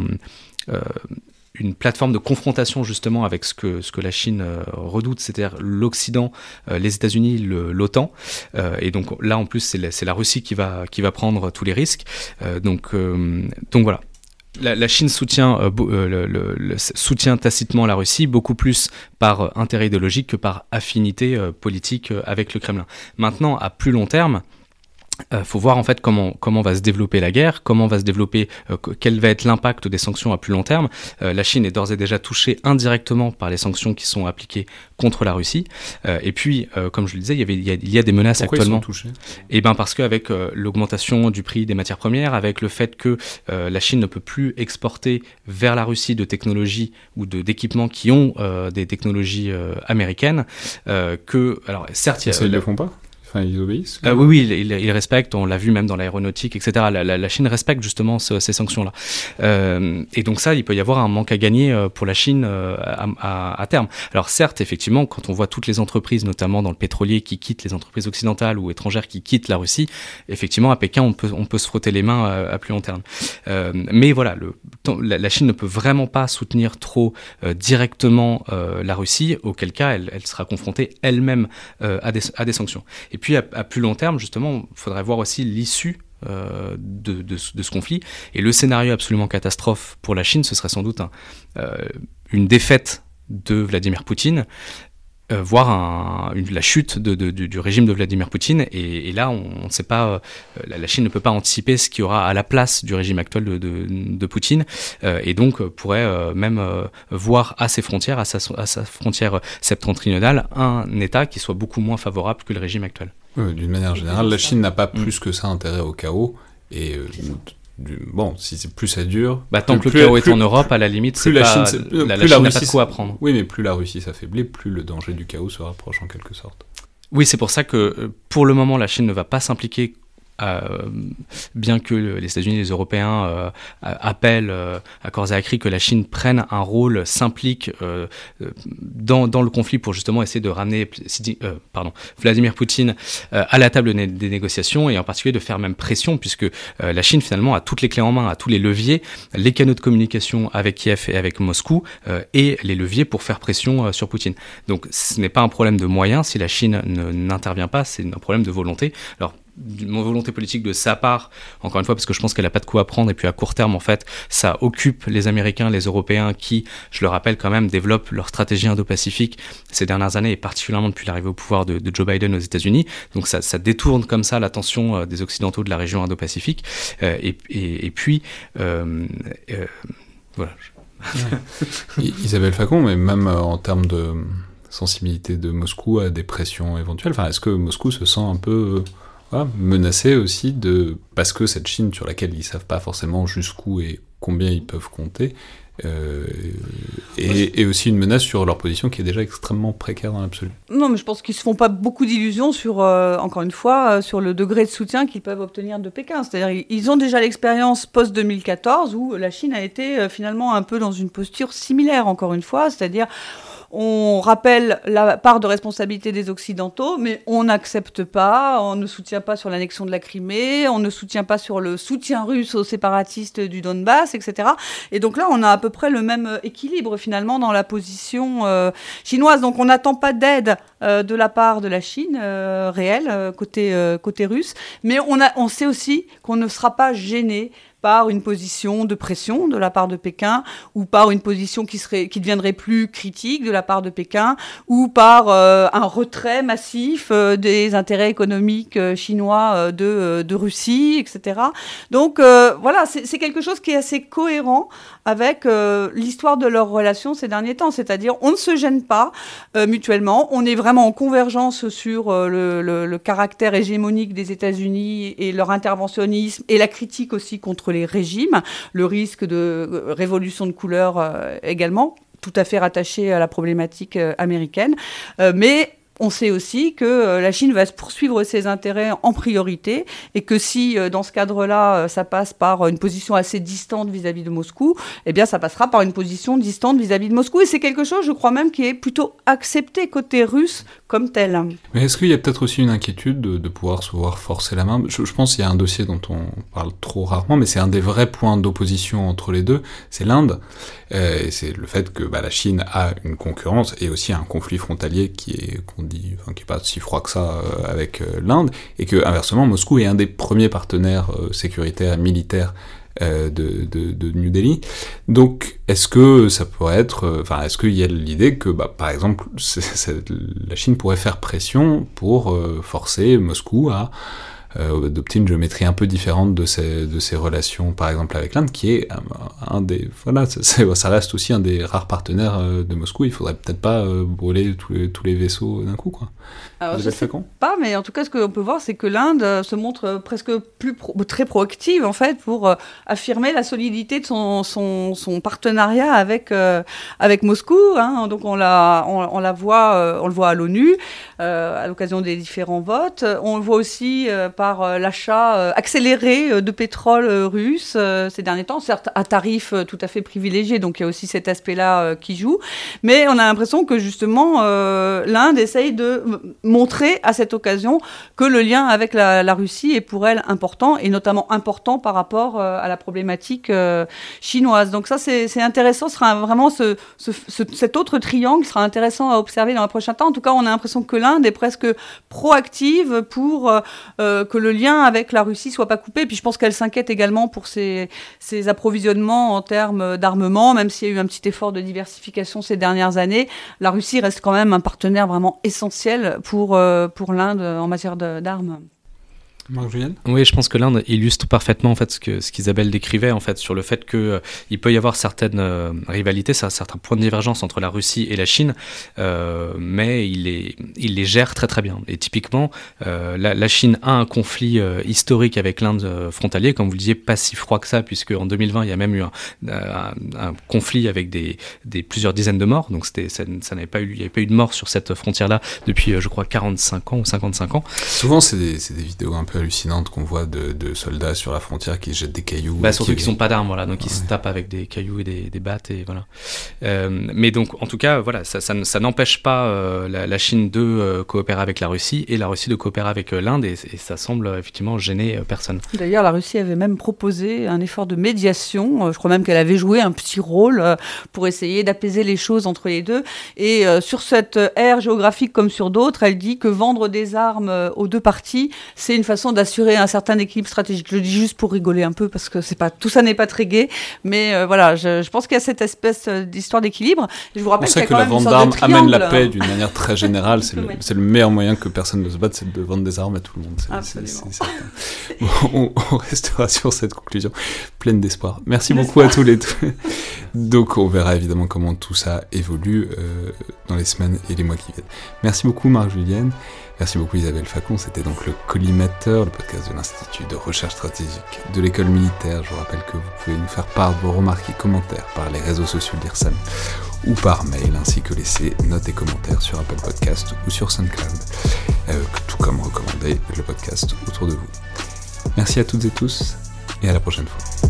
Speaker 2: une plateforme de confrontation justement avec ce que, la Chine redoute, c'est-à-dire l'Occident, les États-Unis, l'OTAN. Et donc là, en plus, c'est la, Russie qui va, prendre tous les risques. Donc, donc voilà. La, Chine soutient, euh, euh, soutient tacitement la Russie, beaucoup plus par euh, intérêt idéologique que par affinité politique avec le Kremlin. Maintenant, à plus long terme, il faut voir en fait comment, comment va se développer la guerre, comment va se développer, euh, que- quel va être l'impact des sanctions à plus long terme. Euh, la Chine est d'ores et déjà touchée indirectement par les sanctions qui sont appliquées contre la Russie. Euh, et puis, euh, comme je le disais, il y, avait, il y a, il y a des menaces
Speaker 1: Pourquoi
Speaker 2: actuellement.
Speaker 1: ils sont touchés?
Speaker 2: Eh ben parce qu'avec euh, l'augmentation du prix des matières premières, avec le fait que euh, la Chine ne peut plus exporter vers la Russie de technologies ou de d'équipements qui ont euh, des technologies euh, américaines, euh, que alors certes, il y a-
Speaker 1: Ça, ils le font pas? Enfin, ils obéissent
Speaker 2: euh, oui, oui, ils il, il respectent, on l'a vu même dans l'aéronautique, etc. La, la- la Chine respecte justement ce- ces sanctions-là. Euh, et donc ça, il peut y avoir un manque à gagner euh, pour la Chine à, à- à terme. Alors certes, effectivement, quand on voit toutes les entreprises, notamment dans le pétrolier, qui quittent les entreprises occidentales ou étrangères qui quittent la Russie, effectivement, à Pékin, on peut, on peut se frotter les mains à, à plus long terme. Euh, mais voilà, le, la, la Chine ne peut vraiment pas soutenir trop directement la Russie, auquel cas elle, elle sera confrontée elle-même à, des, à des sanctions. Et puis à, à plus long terme, justement, il faudrait voir aussi l'issue euh, de, ce- conflit. Et le scénario absolument catastrophe pour la Chine, ce serait sans doute euh, une défaite de Vladimir Poutine euh, voir un, une, la chute de, de, du, du, régime de Vladimir Poutine. Et, et là, on ne sait pas, euh, la, la, Chine ne peut pas anticiper ce qu'il y aura à la place du régime actuel de, de Poutine, euh, et donc pourrait euh, même euh, voir à ses frontières, à sa, à sa frontière septentrionale, un État qui soit beaucoup moins favorable que le régime actuel.
Speaker 1: D'une manière générale, la Chine n'a pas mm. plus que ça intérêt au chaos, et du, bon, si c'est plus ça dure.
Speaker 2: Bah, tant que le chaos est en Europe, à la limite,
Speaker 1: plus
Speaker 2: la
Speaker 1: pas,
Speaker 2: Chine,
Speaker 1: la,
Speaker 2: la,
Speaker 1: plus
Speaker 2: la Chine
Speaker 1: Russie
Speaker 2: pas de quoi apprendre.
Speaker 1: Oui, mais plus la Russie s'affaiblit, plus le danger du chaos se rapproche en quelque sorte.
Speaker 2: Oui, c'est pour ça que pour le moment, la Chine ne va pas s'impliquer euh, bien que les États-Unis et les Européens euh, appellent euh, à corps et à cri que la Chine prenne un rôle, s'implique euh, dans, dans, le conflit pour justement essayer de ramener euh, pardon, Vladimir Poutine euh, à la table des négociations et en particulier de faire même pression puisque la Chine finalement a toutes les clés en main, a tous les leviers, les canaux de communication avec Kiev et avec Moscou et les leviers pour faire pression sur Poutine. Donc ce n'est pas un problème de moyens si la Chine n'intervient pas, c'est un problème de volonté. Alors d'une volonté politique de sa part, encore une fois, parce que je pense qu'elle n'a pas de quoi apprendre, et puis à court terme, en fait, ça occupe les Américains, les Européens, qui, je le rappelle quand même, développent leur stratégie indo-pacifique ces dernières années, et particulièrement depuis l'arrivée au pouvoir de, de, Joe Biden aux États-Unis. Donc ça, ça, détourne comme ça l'attention euh, des Occidentaux de la région indo-pacifique. Euh, et, et, et, puis, euh, voilà.
Speaker 1: Isabelle Facon, mais même en termes de sensibilité de Moscou à des pressions éventuelles, enfin, est-ce que Moscou se sent un peu voilà, menacé aussi de parce que cette Chine sur laquelle ils savent pas forcément jusqu'où et combien ils peuvent compter euh, et, et, aussi une menace sur leur position qui est déjà extrêmement précaire dans l'absolu.
Speaker 3: Non, mais je pense qu'ils se font pas beaucoup d'illusions sur, euh, encore une fois, euh, sur le degré de soutien qu'ils peuvent obtenir de Pékin. C'est-à-dire, ils ont déjà l'expérience post-2014 où la Chine a été euh, finalement un peu dans une posture similaire, encore une fois, c'est-à-dire on rappelle la part de responsabilité des Occidentaux, mais on n'accepte pas, on ne soutient pas sur l'annexion de la Crimée, on ne soutient pas sur le soutien russe aux séparatistes du Donbass, etc. Et donc là, on a à peu près le même équilibre finalement dans la position euh, chinoise. Donc on n'attend pas d'aide euh, de la part de la Chine euh, réelle côté russe, mais on a on sait aussi qu'on ne sera pas gêné par une position de pression de la part de Pékin ou par une position qui serait qui deviendrait plus critique de la part de Pékin ou par euh, un retrait massif euh, des intérêts économiques euh, chinois de, de Russie, etc. Donc voilà, c'est quelque chose qui est assez cohérent avec l'histoire de leurs relations ces derniers temps, c'est-à-dire on ne se gêne pas mutuellement, on est vraiment en convergence sur le, le, caractère hégémonique des États-Unis et leur interventionnisme et la critique aussi contre les régimes, le risque de révolution de couleur euh, également, tout à fait rattaché à la problématique euh, américaine. Euh, mais on sait aussi que euh, la Chine va poursuivre ses intérêts en priorité et que si euh, dans ce cadre-là euh, ça passe par une position assez distante vis-à-vis -vis de Moscou, eh bien ça passera par une position distante vis-à-vis -vis de Moscou et c'est quelque chose, je crois même, qui est plutôt accepté côté russe comme tel.
Speaker 1: Mais est-ce qu'il y a peut-être aussi une inquiétude de, pouvoir se voir forcer la main? Je pense qu'il y a un dossier dont on parle trop rarement, mais c'est un des vrais points d'opposition entre les deux, c'est l'Inde. Euh, c'est le fait que bah, la Chine a une concurrence et aussi un conflit frontalier qui est qu'on dit, qui est pas si froid que ça euh, avec euh, l'Inde, et que inversement Moscou est un des premiers partenaires sécuritaires militaires de, New Delhi. Donc, est-ce que ça pourrait être, enfin, est-ce qu'il y a l'idée que, bah, par exemple, la Chine pourrait faire pression pour forcer Moscou à euh, adopter une géométrie un peu différente de ses, de ses relations, par exemple avec l'Inde, qui est un, un des, voilà, ça reste aussi un des rares partenaires euh, de Moscou. Il faudrait peut-être pas euh, brûler tous les, tous les vaisseaux d'un coup, quoi.
Speaker 3: Alors, je sais pas, mais en tout cas, ce qu'on peut voir, c'est que l'Inde euh, se montre euh, presque plus pro très proactive en fait pour euh, affirmer la solidité de son, son, son partenariat avec euh, avec Moscou. Hein. Donc on la on, on, la voit, euh, on le voit à l'ONU à l'occasion des différents votes. On le voit aussi par l'achat accéléré de pétrole russe ces derniers temps, certes à tarif tout à fait privilégié. Donc il y a aussi cet aspect-là qui joue, mais on a l'impression que justement l'Inde essaye de montrer à cette occasion que le lien avec la, Russie est pour elle important, et notamment important par rapport euh, à la problématique euh, chinoise. Donc ça, c'est intéressant, ce sera vraiment ce, ce, ce, cet autre triangle sera intéressant à observer dans le prochain temps. En tout cas, on a l'impression que l'Inde est presque proactive pour euh, que le lien avec la Russie soit pas coupé. Puis je pense qu'elle s'inquiète également pour ses, ses approvisionnements en termes d'armement, même s'il y a eu un petit effort de diversification ces dernières années. La Russie reste quand même un partenaire vraiment essentiel pour, euh, pour l'Inde en matière d'armes.
Speaker 1: Marc Julien
Speaker 2: Oui, je pense que l'Inde illustre parfaitement en fait ce que ce qu'Isabelle décrivait en fait sur le fait que euh, il peut y avoir certaines euh, rivalités, ça- certains points de divergence entre la Russie et la Chine, euh, mais il les il les gère très très bien. Et typiquement, euh, la, la Chine a un conflit euh, historique avec l'Inde euh, frontalier, comme vous le disiez, pas si froid que ça, puisque en 2020 il y a même eu un, un, un conflit avec des, des plusieurs dizaines de morts. Donc c'était ça, ça n'avait pas eu il n'y avait pas eu de mort sur cette frontière-là depuis euh, je crois 45 ans ou 55 ans.
Speaker 1: Souvent, c'est des, c'est des vidéos un peu hallucinantes qu'on voit de, de soldats sur la frontière qui jettent des cailloux.
Speaker 2: Bah, surtout
Speaker 1: qui-
Speaker 2: qu'ils n'ont pas d'armes, voilà, donc ils se
Speaker 1: Ouais.
Speaker 2: tapent avec des cailloux et des, des battes et voilà. Euh, mais donc, en tout cas, voilà, ça, ça, ne- ça n'empêche pas euh, la, la Chine de euh, coopérer avec la Russie et la Russie de coopérer avec euh, l'Inde et, et ça semble effectivement gêner euh, personne.
Speaker 3: D'ailleurs, la Russie avait même proposé un effort de médiation. Je crois même qu'elle avait joué un petit rôle pour essayer d'apaiser les choses entre les deux. Et euh, sur cette ère géographique comme sur d'autres, elle dit que vendre des armes aux deux parties, c'est une façon d'assurer un certain équilibre stratégique. Je le dis juste pour rigoler un peu parce que c'est pas tout ça n'est pas très gai, mais euh, voilà, je, je pense qu'il y a cette espèce euh, d'histoire d'équilibre. Je vous
Speaker 1: On
Speaker 3: rappelle y
Speaker 1: sait
Speaker 3: a
Speaker 1: que
Speaker 3: quand
Speaker 1: la
Speaker 3: même
Speaker 1: vente d'armes amène la paix d'une manière très générale. C'est le, meilleur moyen que personne ne se batte, c'est de vendre des armes à tout le monde.
Speaker 3: Absolument.
Speaker 1: Bon, on, on restera sur cette conclusion pleine d'espoir. Merci beaucoup à tous les deux. Donc on verra évidemment comment tout ça évolue euh, dans les semaines et les mois qui viennent. Merci beaucoup Marc-Julienne. Merci beaucoup Isabelle Facon. C'était donc le Collimateur, le podcast de l'Institut de recherche stratégique de l'école militaire. Je vous rappelle que vous pouvez nous faire part de vos remarques et commentaires par les réseaux sociaux de l'IRSAM ou par mail, ainsi que laisser notes et commentaires sur Apple Podcast ou sur SoundCloud, euh, tout comme recommander le podcast autour de vous. Merci à toutes et tous, et à la prochaine fois.